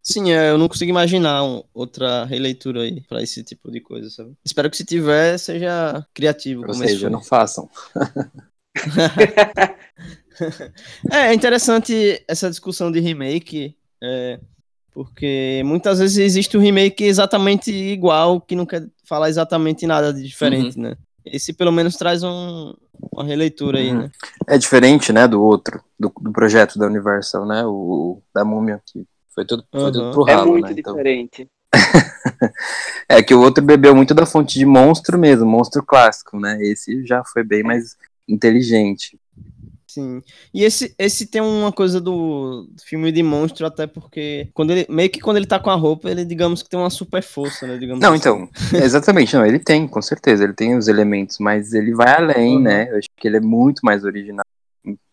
Sim, é, eu não consigo imaginar um, outra releitura aí para esse tipo de coisa, sabe? Espero que se tiver, seja criativo. Ou seja, não façam. é, é interessante essa discussão de remake, é, porque muitas vezes existe um remake exatamente igual, que não quer falar exatamente nada de diferente, Uhum. né? Esse pelo menos traz um, uma releitura aí, Uhum. né? É diferente, né, do outro, do, do projeto da Universal, né, o, o da Múmia, que foi tudo, foi tudo Uhum. pro É ralo, muito né, então... diferente. É que o outro bebeu muito da fonte de monstro mesmo, monstro clássico, né, esse já foi bem mais inteligente. Sim. E esse, esse tem uma coisa do filme de monstro, até porque quando ele, meio que quando ele tá com a roupa, ele, digamos que tem uma super força, né? Digamos Não, assim. então, exatamente, não, ele tem, com certeza, ele tem os elementos, mas ele vai além, Uhum. né, eu acho que ele é muito mais original.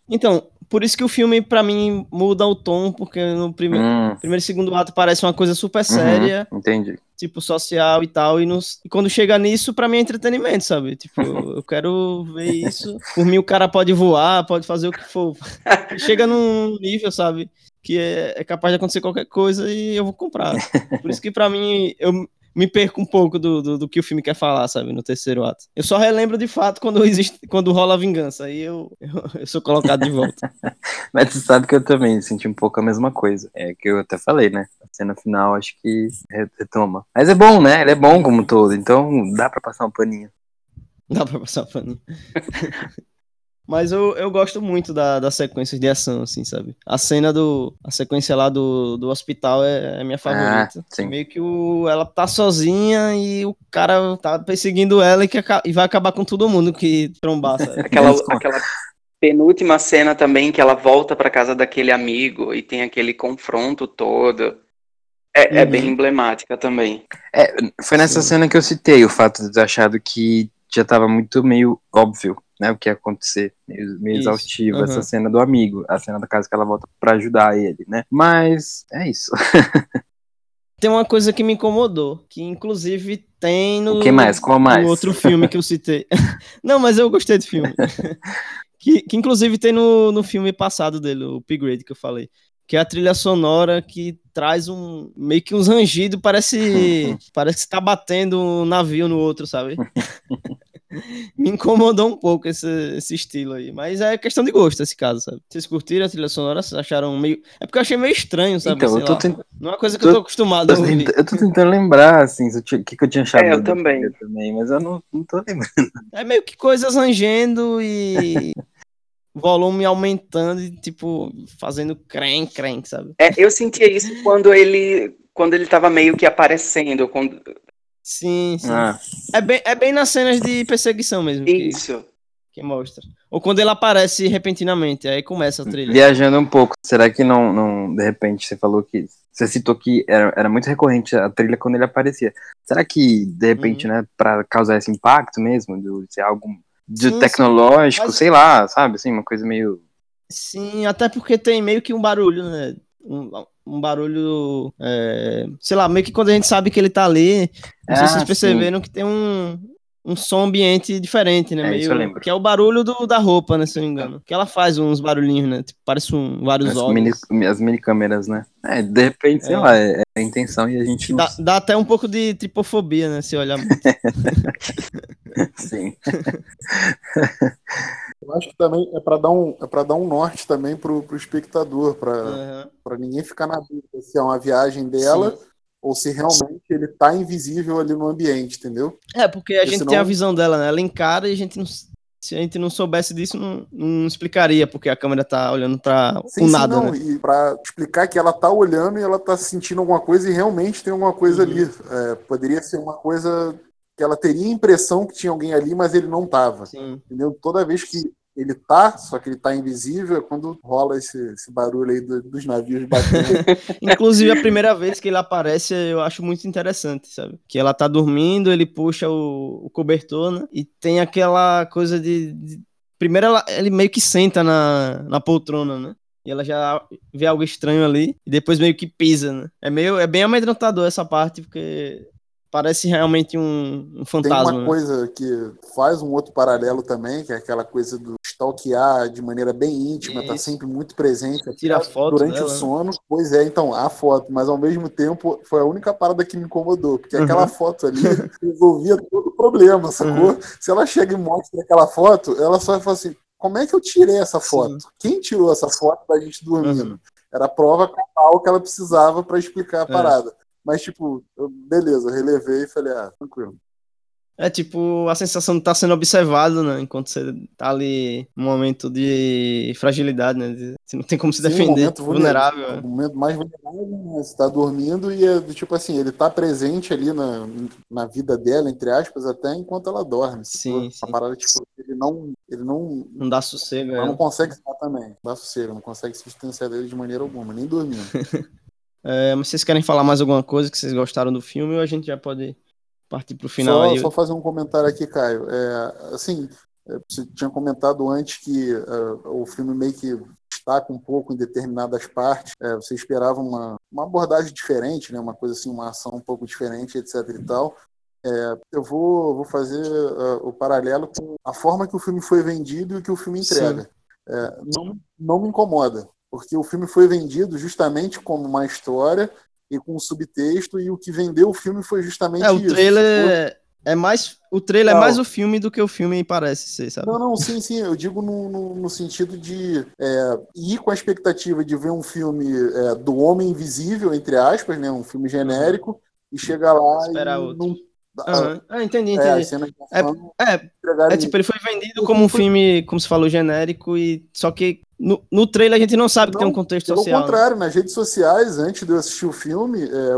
Então, por isso que o filme, pra mim, muda o tom, porque no primeiro, Hum, primeiro e segundo ato parece uma coisa super uhum, séria, entendi. tipo, social e tal, e, nos, e quando chega nisso, pra mim é entretenimento, sabe? Tipo, eu quero ver isso. Por mim, o cara pode voar, pode fazer o que for. Chega num nível, sabe? Que é, é capaz de acontecer qualquer coisa e eu vou comprar. Por isso que pra mim, eu me perco um pouco do, do, do que o filme quer falar, sabe? No terceiro ato. Eu só relembro de fato quando existe, quando rola a vingança. Aí eu, eu, eu sou colocado de volta. Mas você sabe que eu também senti um pouco a mesma coisa. É que eu até falei, né? A cena final acho que re- retoma. Mas é bom, né? Ele é bom como todo, então dá pra passar um paninho. Dá pra passar paninho. Mas eu, eu gosto muito da, das sequências de ação, assim, sabe? A cena do. A sequência lá do, do hospital é, é minha favorita. Ah, sim. Meio que o, ela tá sozinha e o cara tá perseguindo ela e, que, e vai acabar com todo mundo que trombar, sabe? Aquela, aquela penúltima cena também que ela volta pra casa daquele amigo e tem aquele confronto todo. É, é Uhum. bem emblemática também. Foi nessa Sim. cena que eu citei o fato de ter achado que já tava muito meio óbvio, né? O que ia acontecer. Meio, meio Isso, exaustivo aham. essa cena do amigo. A cena da casa que ela volta pra ajudar ele, né? Mas é isso. Tem uma coisa que me incomodou, que inclusive tem no. O que mais? Qual mais? No outro filme que eu citei. Não, mas eu gostei do filme. que, que inclusive tem no, no filme passado dele, o Upgrade, que eu falei. Que é a trilha sonora que traz um. meio que uns rangidos, parece. parece que tá batendo um navio no outro, sabe? Me incomodou um pouco esse, esse estilo aí. Mas é questão de gosto esse caso, sabe? Vocês curtiram a trilha sonora? Vocês acharam meio. É porque eu achei meio estranho, sabe? Então, Sei eu tô, tent- Não é uma coisa que tô- eu tô acostumado a tô ouvir. tenta- eu tô tentando lembrar, assim, o que, que eu tinha achado É, eu também. também, mas eu não, não tô lembrando. É meio que coisas rangendo e volume aumentando e, tipo, fazendo crem, crem, sabe? É, eu sentia isso quando ele quando ele tava meio que aparecendo. Quando... Sim, sim. Ah, É, bem, é bem nas cenas de perseguição mesmo que, Isso. que mostra. Ou quando ele aparece repentinamente, aí começa a trilha. viajando um pouco, será que não, não, de repente, você falou que. Você citou que era, era muito recorrente a trilha quando ele aparecia. Será que, de repente, Uhum. né, pra causar esse impacto mesmo, de ser algo de Sim, sim. tecnológico, Mas- sei lá, sabe, assim, uma coisa meio. Sim, até porque tem meio que um barulho, né? Um, um barulho, é, sei lá, meio que quando a gente sabe que ele tá ali, não sei se Ah, vocês sim. perceberam que tem um, um som ambiente diferente, né? É, meio, isso eu lembro. Que é o barulho do, da roupa, né? Se eu não me engano. Que ela faz uns barulhinhos, né? Tipo, parece um, vários olhos. mini, as mini câmeras, né? É, de repente, sei É. lá, é, é a intenção e a gente não dá, dá até um pouco de tripofobia, né? Se olhar muito. Sim. Eu acho que também é para dar um é para dar um norte também pro, pro espectador, para para ninguém ficar na dúvida se é uma viagem dela Sim. ou se realmente ele tá invisível ali no ambiente, entendeu? É, porque a Porque gente senão- tem a visão dela, né? Ela encara e a gente não. Se a gente não soubesse disso, não, não explicaria porque a câmera tá olhando pra Sim, o sim, nada, não. né? E para explicar que ela tá olhando e ela tá sentindo alguma coisa e realmente tem alguma coisa Uhum. ali. É, poderia ser uma coisa que ela teria a impressão que tinha alguém ali, mas ele não tava. Sim. Entendeu? Toda vez que ele tá, só que ele tá invisível, é quando rola esse, esse barulho aí do- dos navios batendo. Inclusive, a primeira vez que ele aparece, eu acho muito interessante, sabe? Que ela tá dormindo, ele puxa o, o cobertor, né? E tem aquela coisa de. de- Primeiro, ela- ele meio que senta na, na poltrona, né? E ela já vê algo estranho ali, e depois meio que pisa, né? É, meio, é bem amedrontador essa parte, porque parece realmente um, um Tem fantasma. uma né? coisa que faz um outro paralelo também, que é aquela coisa do stalkear de maneira bem íntima, tá Isso. sempre muito presente Tira foto durante dela, o né? sono. Pois é, então, a foto, mas ao mesmo tempo foi a única parada que me incomodou, porque Uhum. aquela foto ali resolvia todo o problema, sacou? Uhum. Se ela chega e mostra aquela foto, ela só vai falar assim: como é que eu tirei essa foto? Sim. Quem tirou essa foto da gente dormindo? Uhum. Era a prova cabal que ela precisava para explicar a é. parada. Mas, tipo, eu, beleza, relevei e falei, ah, tranquilo. É tipo a sensação de estar tá sendo observado, né? Enquanto você tá ali num momento de fragilidade, né? Você não tem como se defender. Sim, um momento vulnerável. vulnerável. Um momento mais vulnerável, né? Você tá dormindo e é tipo assim, ele tá presente ali na, na vida dela, entre aspas, até enquanto ela dorme. Sim. Tipo, a parada, tipo, ele não. Ele não. Não dá sossego, Ela é. não consegue estar também. Não dá sossego, não consegue se distanciar dele de maneira alguma, nem dormindo. é, mas vocês querem falar mais alguma coisa que vocês gostaram do filme ou a gente já pode partir para o final. Só, aí. só fazer um comentário aqui, Caio. É, assim, é, você tinha comentado antes que uh, o filme meio que destaca um pouco em determinadas partes. É, você esperava uma, uma abordagem diferente, né? uma coisa assim, uma ação um pouco diferente, etc. e tal. É, eu vou, vou fazer uh, o paralelo com a forma que o filme foi vendido e o que o filme entrega. É, não, não me incomoda, porque o filme foi vendido justamente como uma história e com um subtexto, e o que vendeu o filme foi justamente é, o isso. Trailer é mais, o trailer não. é mais o filme do que o filme parece ser, sabe? Não, não, sim, sim. Eu digo no, no, no sentido de é, ir com a expectativa de ver um filme é, do Homem Invisível, entre aspas, né? Um filme genérico, uhum. e chegar lá Esperar e outro. não Uhum. Ah, entendi, entendi. É, é, é, é, tipo, ele foi vendido como um filme, como se falou, genérico, e só que no, no trailer a gente não sabe não, que tem um contexto pelo social. Pelo contrário, né? nas redes sociais, antes de eu assistir o filme, é,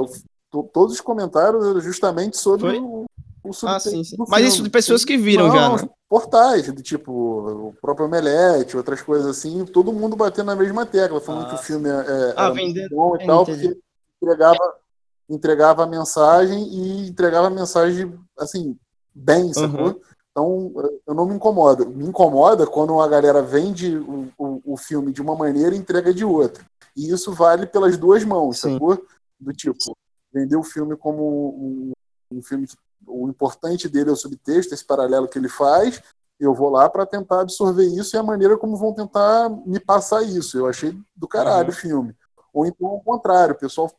todos os comentários eram justamente sobre foi? o, o ah, sim, sim. Mas isso de pessoas que viram não, já. Né? Portais, de tipo o próprio Omelete, outras coisas assim, todo mundo batendo na mesma tecla, falando ah, que o filme é, é ah, vender, bom e tal, porque entregava entregava a mensagem e entregava a mensagem, assim, bem, sacou? Uhum. Então, eu não me incomodo. Me incomoda quando a galera vende o, o, o, filme de uma maneira e entrega de outra. E isso vale pelas duas mãos, Sim. sacou? Do tipo, vender o filme como um, um filme que o importante dele é o subtexto, esse paralelo que ele faz, eu vou lá para tentar absorver isso e a maneira como vão tentar me passar isso. Eu achei do caralho uhum. o filme. Ou então ao contrário, o pessoal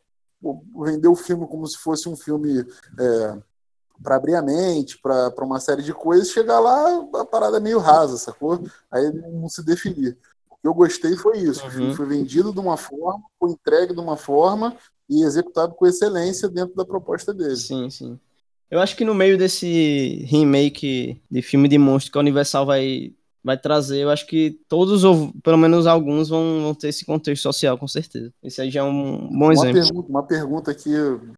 vender o filme como se fosse um filme é, para abrir a mente, para uma série de coisas, chegar lá, a parada é meio rasa, sacou? Aí não se definir. O que eu gostei foi isso. Uhum. Foi vendido de uma forma, foi entregue de uma forma e executado com excelência dentro da proposta dele. Sim, sim. Eu acho que no meio desse remake de filme de monstro que a Universal vai vai trazer, eu acho que todos, ou pelo menos alguns, vão, vão ter esse contexto social, com certeza. Esse aí já é um bom uma exemplo. Pergunta, uma pergunta aqui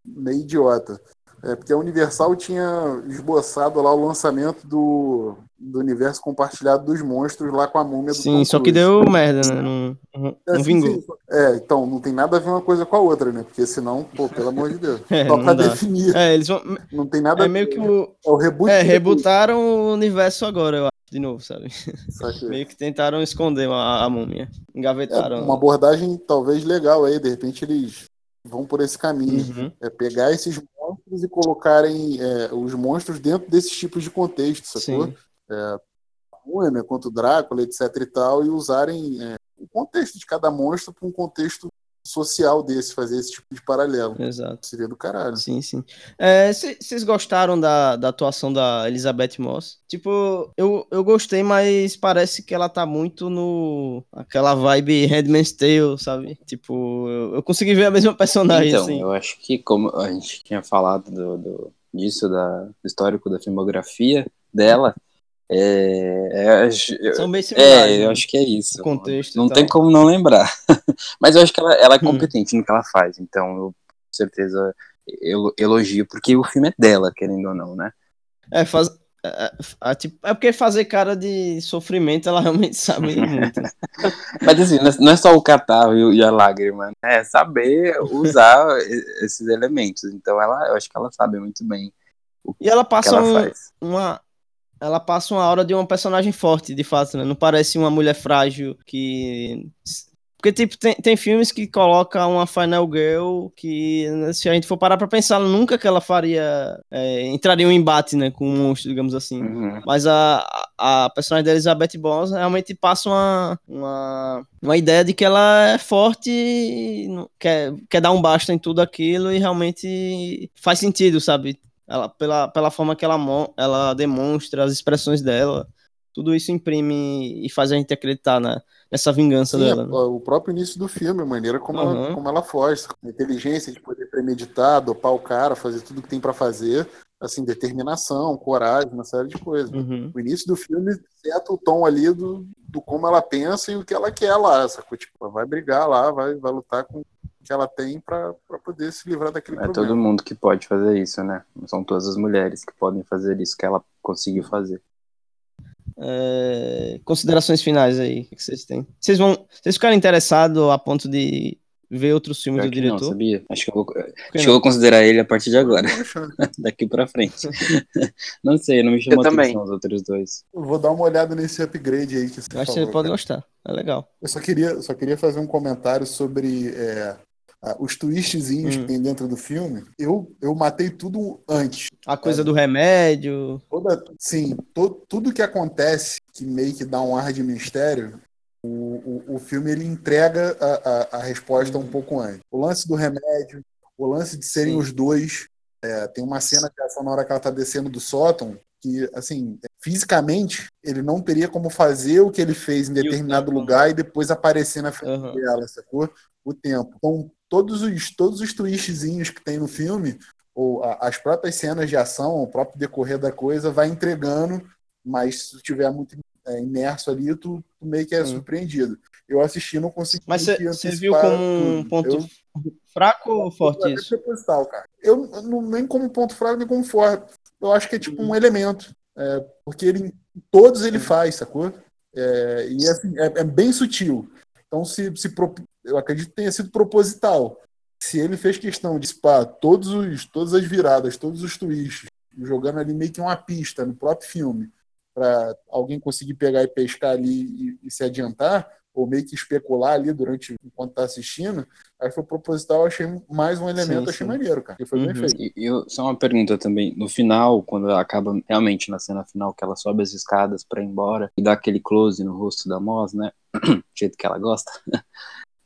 meio idiota. É porque a Universal tinha esboçado lá o lançamento do, do universo compartilhado dos monstros lá com a múmia do Sim, Tom só que deu merda, né? Não, não, é, não vingou. Sim, é, então não tem nada a ver uma coisa com a outra, né? Porque senão, pô, pelo amor de Deus. É, só pra dá. definir. É, eles vão... Não tem nada é a ver. meio que o. É o reboot. É, rebutaram o universo agora, eu acho de novo, sabe? Meio que tentaram esconder a, a múmia. Engavetaram. É uma abordagem talvez legal aí, de repente eles vão por esse caminho. Uhum. É pegar esses monstros e colocarem é, os monstros dentro desses tipos de contexto, sacou? Sim. É, múmia, quanto Drácula, etc e tal, e usarem é, o contexto de cada monstro para um contexto social desse, fazer esse tipo de paralelo. Exato. Seria do caralho. Sim, sim. Vocês é, gostaram da, da atuação da Elizabeth Moss? Tipo, eu, eu gostei, mas parece que ela tá muito no. aquela vibe Handmaid's Tale, sabe? Tipo, eu, eu consegui ver a mesma personagem. Então, assim. eu acho que, como a gente tinha falado do, do disso, da, do histórico da filmografia dela. É, é, São bem similares. É, eu né? acho que é isso. Contexto. Não tem como não lembrar. Mas eu acho que ela, ela é hum. competente hum. no que ela faz, então eu com certeza elogio, porque o filme é dela, querendo ou não, né? É, faz, é, é, tipo, é porque fazer cara de sofrimento ela realmente sabe muito. Mas assim, não é só o catarro e a lágrima, né? É saber usar esses elementos. Então ela, eu acho que ela sabe muito bem. O e ela passa ela um, uma, ela passa uma aura de uma personagem forte, de fato, né? Não parece uma mulher frágil que. Porque, tipo, tem, tem filmes que colocam uma Final Girl que, né, se a gente for parar pra pensar, nunca que ela faria. É, entraria em um embate, né? Com um monstro, digamos assim. Uhum. Mas a, a personagem da Elizabeth Bones realmente passa uma, uma, uma ideia de que ela é forte, quer, quer dar um basta em tudo aquilo e realmente faz sentido, sabe? Ela, pela, pela forma que ela, ela demonstra, as expressões dela. tudo isso imprime e faz a gente acreditar na, nessa vingança Sim, dela. Né? O próprio início do filme, a maneira como, Uhum. ela, como ela foge, a inteligência de poder premeditar, dopar o cara, fazer tudo que tem pra fazer, assim, determinação, coragem, uma série de coisas. Uhum. O início do filme seta o tom ali do, do como ela pensa e o que ela quer lá, sacou? Tipo, ela vai brigar lá, vai, vai lutar com que ela tem pra pra poder se livrar daquele É problema. todo mundo que pode fazer isso, né? Não são todas as mulheres que podem fazer isso que ela conseguiu fazer. É, considerações finais aí, o que vocês têm? Vocês vão. Vocês ficaram interessados a ponto de ver outros filmes Pior do que não, diretor? sabia? Acho que eu vou, que acho que eu vou considerar ele a partir de agora, achando. daqui pra frente. não sei, não me chamou Eu também. atenção os outros dois. Eu vou dar uma olhada nesse upgrade aí que você Eu acho que você pode cara. gostar. É legal. Eu só queria, só queria fazer um comentário sobre é, os twistzinhos Hum. que tem dentro do filme. Eu, eu matei tudo antes. A coisa do remédio. Toda, sim, to- tudo que acontece que meio que dá um ar de mistério, o, o, o filme ele entrega a, a, a resposta um pouco antes. O lance do remédio, o lance de serem Sim. os dois. é, tem uma cena que é só na hora que ela tá descendo do sótão, que, assim, fisicamente, ele não teria como fazer o que ele fez em determinado né? lugar e depois aparecer na frente Aham. dela, sacou? O tempo. Então, todos os, todos os twistzinhos que tem no filme, ou a- as próprias cenas de ação, o próprio decorrer da coisa, vai entregando, mas se tu tiver muito é, imerso ali, tu, tu meio que é Hum. surpreendido. Eu assisti não consegui Mas você viu como um tudo. ponto Eu- fraco ou forte é isso? cara. Eu eu não nem como ponto fraco, nem como forte. Eu acho que é tipo Uhum. um elemento. É, porque ele, todos ele faz, sacou? É, e assim, é, é bem sutil. Então, se, se eu acredito que tenha sido proposital. Se ele fez questão de pá, todos os, todas as viradas, todos os twists, jogando ali meio que uma pista no próprio filme, para alguém conseguir pegar e pescar ali e, e se adiantar, ou meio que especular ali durante enquanto tá assistindo, aí foi proposital, eu achei mais um elemento, Sim, achei sim. maneiro, cara. Que foi bem Uhum. feito. E eu, só uma pergunta também. No final, quando ela acaba realmente na cena final, que ela sobe as escadas pra ir embora e dá aquele close no rosto da Moz, né? Do jeito que ela gosta.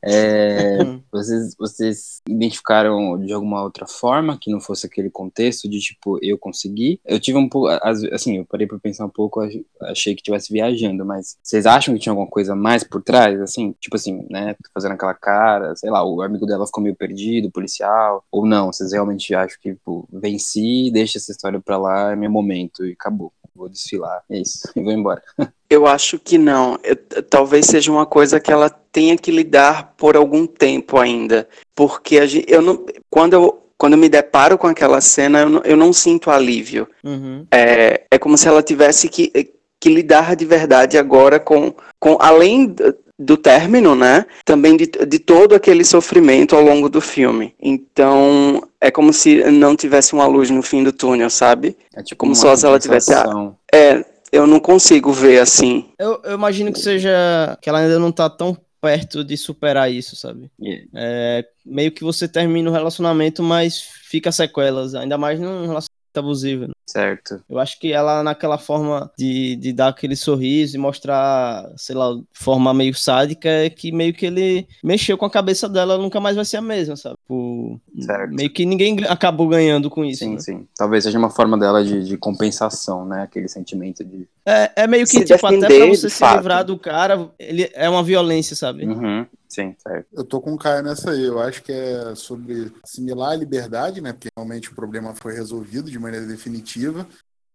É, vocês, vocês identificaram de alguma outra forma que não fosse aquele contexto de tipo, eu consegui? Eu tive um pouco, assim, eu parei pra pensar um pouco, ach- achei que estivesse viajando, mas vocês acham que tinha alguma coisa mais por trás, assim? Tipo assim, né? Fazendo aquela cara, sei lá, o amigo dela ficou meio perdido, policial, ou não? Vocês realmente acham que, tipo, venci, deixa essa história pra lá, é meu momento e acabou. Vou desfilar, é isso, e vou embora. Eu acho que não. Eu- talvez seja uma coisa que ela tenha que lidar por algum tempo ainda. Porque a gente, eu não, quando, eu, quando eu me deparo com aquela cena, eu não, eu não sinto alívio. Uhum. É, é como se ela tivesse que, que lidar de verdade agora com, com além do término, né? Também de, de todo aquele sofrimento ao longo do filme. Então, é como se não tivesse uma luz no fim do túnel, sabe? É tipo Como uma só se ela tivesse a-. É, eu não consigo ver assim. Eu, eu imagino que seja. que ela ainda não tá tão perto de superar isso, sabe? Yeah. É, meio que você termina o relacionamento, mas fica sequelas, ainda mais num relacionamento abusivo. né? Certo. Eu acho que ela, naquela forma de, de dar aquele sorriso e mostrar, sei lá, forma meio sádica, é que meio que ele mexeu com a cabeça dela, ela nunca mais vai ser a mesma, sabe? Tipo, Certo. meio que ninguém acabou ganhando com isso. Sim, né? sim. Talvez seja uma forma dela de, de compensação, né? Aquele sentimento de. É, é meio que, Se tipo, até pra você se fato. livrar do cara, ele é uma violência, sabe? Uhum. Sim, certo. Eu tô com o Caio nessa aí. Eu acho que é sobre assimilar a liberdade, né? Porque realmente o problema foi resolvido de maneira definitiva,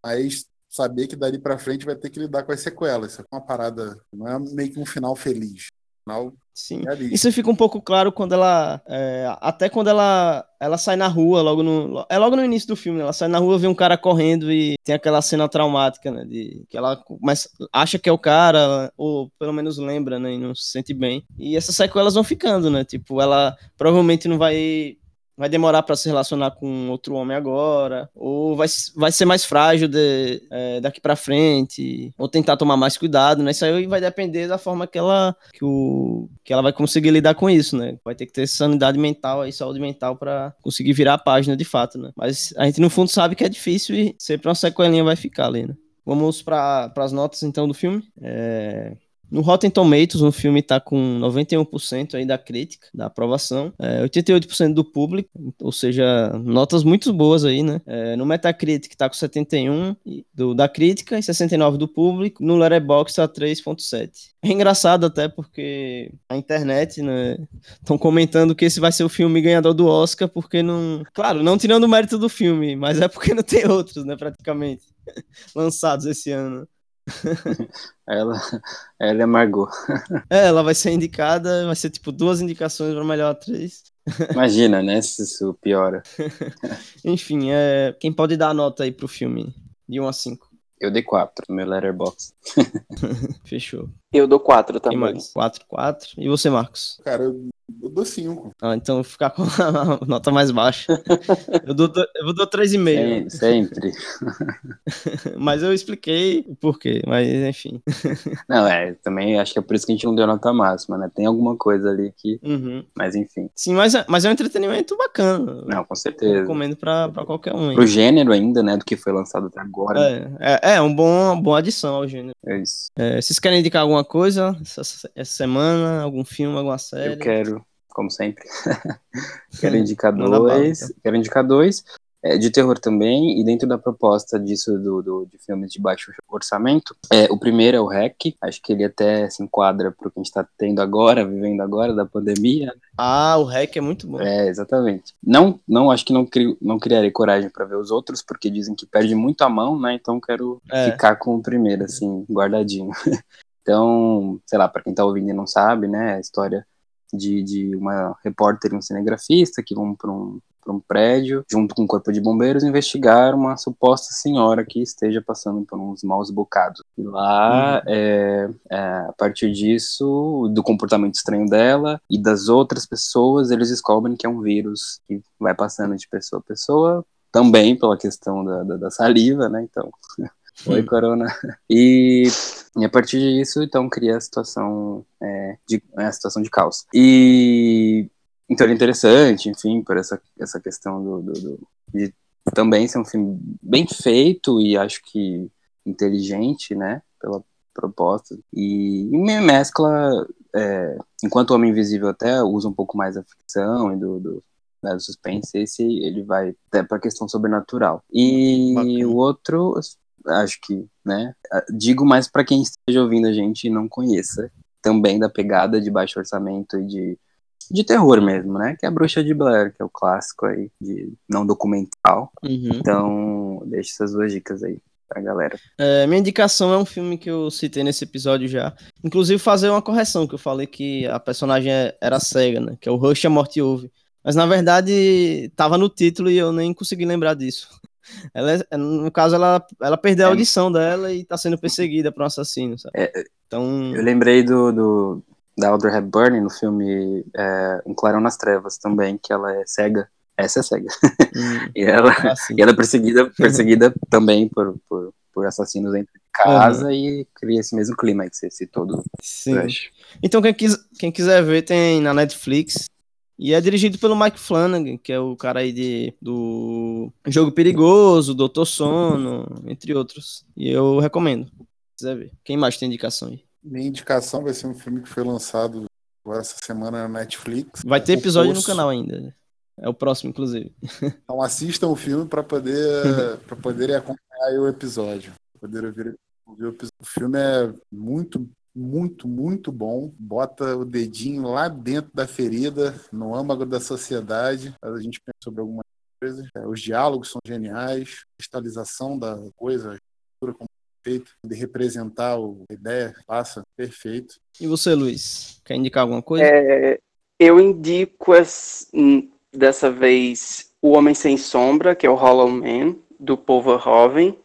mas saber que dali pra frente vai ter que lidar com as sequelas. Isso é uma parada, não é meio que um final feliz. Final Sim. Isso fica um pouco claro quando ela. é, até quando ela, ela sai na rua, logo no. É logo no início do filme, né? Ela sai na rua, vê um cara correndo e tem aquela cena traumática, né? De, que ela começa, acha que é o cara, ou pelo menos lembra, né? E não se sente bem. E essas sequelas vão ficando, né? Tipo, ela provavelmente não vai. Vai demorar pra se relacionar com outro homem agora, ou vai, vai ser mais frágil de- é, daqui pra frente, ou tentar tomar mais cuidado, né? Isso aí vai depender da forma que ela, que, o, que ela vai conseguir lidar com isso, né? Vai ter que ter sanidade mental e saúde mental pra conseguir virar a página de fato, né? Mas a gente no fundo sabe que é difícil e sempre uma sequelinha vai ficar ali, né? Vamos para as notas então do filme. É, No Rotten Tomatoes, o filme tá com 91% aí da crítica, da aprovação, é, 88% do público, ou seja, notas muito boas aí, né? É, no Metacritic tá com 71 do, da crítica e 69 do público, no Letterboxd tá 3.7. É engraçado até porque a internet, né, estão comentando que esse vai ser o filme ganhador do Oscar porque não, claro, não tirando o mérito do filme, mas é porque não tem outros, né, praticamente lançados esse ano. ela, ela é Margot. É, ela vai ser indicada, vai ser tipo duas indicações para melhor atriz. Imagina, né, se isso piora. Enfim, é, quem pode dar a nota aí pro filme? De 1 a 5. Eu dei 4 no meu letterbox. Fechou. Eu dou 4 Quem também. mais? 4, 4. E você, Marcos? Cara, eu, eu dou cinco. Ah, então eu vou ficar com a nota mais baixa. Eu dou, eu vou dar 3,5. Sem- Sempre. Mas eu expliquei o porquê, mas enfim. Não, é, também acho que é por isso que a gente não deu nota máxima, né? Tem alguma coisa ali que. Uhum. Mas enfim. Sim, mas é, mas é um entretenimento bacana. Não, com Eu certeza. recomendo pra, pra qualquer um. aí. Pro gênero ainda, né? Do que foi lançado até agora. É, é, é um bom, uma boa adição ao gênero. É isso. É, vocês querem indicar alguma coisa essa, essa semana? Algum filme, alguma série? Eu quero, como sempre. quero indicar dois. então. Quero indicar dois. É, de terror também, e dentro da proposta disso do, do- de filmes de baixo orçamento, é, o primeiro é o REC, acho que ele até se enquadra para o que a gente está tendo agora, vivendo agora, da pandemia, Ah, o REC é muito bom. É, exatamente. Não, não acho que não, crio, não criarei coragem pra ver os outros, porque dizem que perde muito a mão, né? Então quero É. ficar com o primeiro, assim, guardadinho. então, sei lá, pra quem tá ouvindo e não sabe, né? A história de, de uma repórter e um cinegrafista que vão pra um, pra um prédio, junto com um corpo de bombeiros, investigar uma suposta senhora que esteja passando por uns maus bocados. E lá, é, é, a partir disso, do comportamento estranho dela e das outras pessoas, eles descobrem que é um vírus que vai passando de pessoa a pessoa, também pela questão da, da, da saliva, né? Então, oi, corona. E, e a partir disso, então, cria a situação, é, de, é, a situação de caos. E então é interessante, enfim, por essa, essa questão do, do, do- de também ser um filme bem feito e acho que inteligente, né, pela proposta. E, e me mescla, é, enquanto o Homem Invisível até usa um pouco mais da ficção e do, do, né, do suspense, esse ele vai até para a questão sobrenatural. E Bacana. o outro, acho que, né, digo mais para quem esteja ouvindo a gente e não conheça, também da pegada de baixo orçamento e de de terror mesmo, né? Que é a Bruxa de Blair, que é o clássico aí de não documental. Uhum. Então, deixa essas duas dicas aí pra galera. É, minha indicação é um filme que eu citei nesse episódio já. Inclusive fazer uma correção, que eu falei que a personagem é- era cega, né? Que é o Rush a Morte Ouve. Mas na verdade tava no título e eu nem consegui lembrar disso. Ela é- no caso, ela, ela perdeu a É. audição dela e tá sendo perseguida por um assassino, sabe? É, Então. Eu lembrei do, do da Audrey Hepburn no filme é, Um Clarão nas Trevas também, que ela é cega. Essa é cega. hum, E ela, assim. e ela é perseguida, perseguida também por, por, por assassinos dentro de casa e cria esse mesmo clima que você citou do Sim. Então, quem, quis, quem quiser ver, tem na Netflix. E é dirigido pelo Mike Flanagan, que é o cara aí de, do Jogo Perigoso, Doutor Sono, entre outros. E eu recomendo. Se quiser ver. Quem mais tem indicação aí? Minha indicação vai ser um filme que foi lançado agora essa semana na Netflix. Vai ter episódio no canal ainda. né? É o próximo, inclusive. Então assistam o filme para poder para poderem acompanhar o episódio. Poder ouvir, ouvir o episódio. O filme é muito, muito, muito bom. Bota o dedinho lá dentro da ferida, no âmago da sociedade. A gente pensa sobre algumas coisas. É, Os diálogos são geniais, a cristalização da coisa, a estrutura como é feita, de representar o- a ideia, passa perfeito. E você, Luiz? Quer indicar alguma coisa? É, eu indico as- hum, dessa vez O Homem Sem Sombra, que é o Hollow Man, do Paul Verhoeven,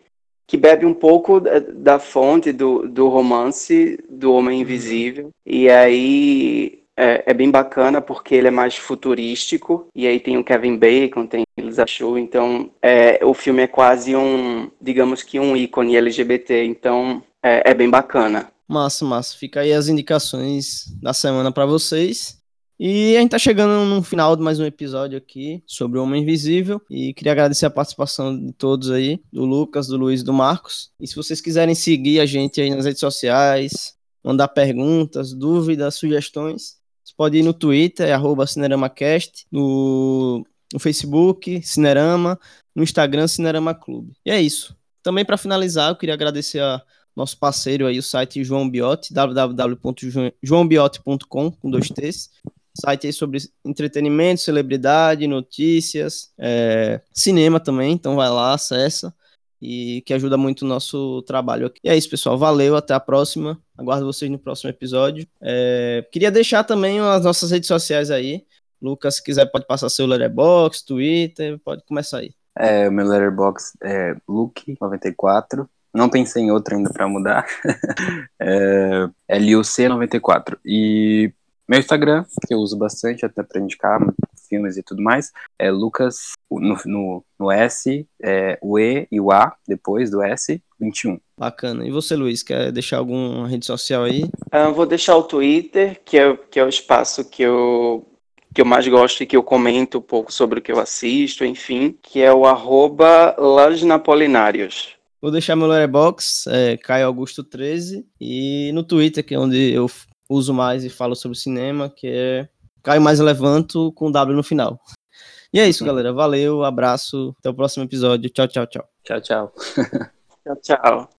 que bebe um pouco da, da fonte do, do romance do Homem Invisível. E aí é, é bem bacana porque ele é mais futurístico. E aí tem o Kevin Bacon, tem Elisa Shue, então é, o filme é quase um, digamos que um ícone LGBT. Então é- é bem bacana. Massa, massa. Fica aí as indicações da semana pra vocês. E a gente tá chegando no final de mais um episódio aqui sobre o Homem Invisível. E queria agradecer a participação de todos aí, do Lucas, do Luiz do Marcos. E se vocês quiserem seguir a gente aí nas redes sociais, mandar perguntas, dúvidas, sugestões, você pode ir no Twitter, arroba CineramaCast, no, no Facebook, Cinerama, no Instagram, Cinerama Clube. E é isso. Também para finalizar, eu queria agradecer a nosso parceiro aí, o site João Biote, www.joãobiote.com, com dois T's. Site aí sobre entretenimento, celebridade, notícias, é, cinema também, então vai lá, acessa e que ajuda muito o nosso trabalho aqui. E é isso, pessoal. Valeu, até a próxima. Aguardo vocês no próximo episódio. É, queria deixar também as nossas redes sociais aí. Lucas, se quiser, pode passar seu letterbox, Twitter, pode começar aí. É, o meu letterbox é Luke94. Não pensei em outro ainda para mudar. é, é LUC94. E meu Instagram, que eu uso bastante até para indicar filmes e tudo mais, é Lucas, no, no, no S, é, o E e o A, depois do S, 21. Bacana. E você, Luiz, quer deixar alguma rede social aí? Uh, vou deixar o Twitter, que é, que é o espaço que eu, que eu mais gosto e que eu comento um pouco sobre o que eu assisto, enfim, que é o arroba Napolinários. Vou deixar meu letterbox, é Caio Augusto 13, e no Twitter, que é onde eu uso mais e falo sobre cinema, que é Caio Mais Levanto com W no final. E é isso, galera. Valeu, abraço, até o próximo episódio. Tchau, tchau, tchau. Tchau, tchau. tchau, tchau.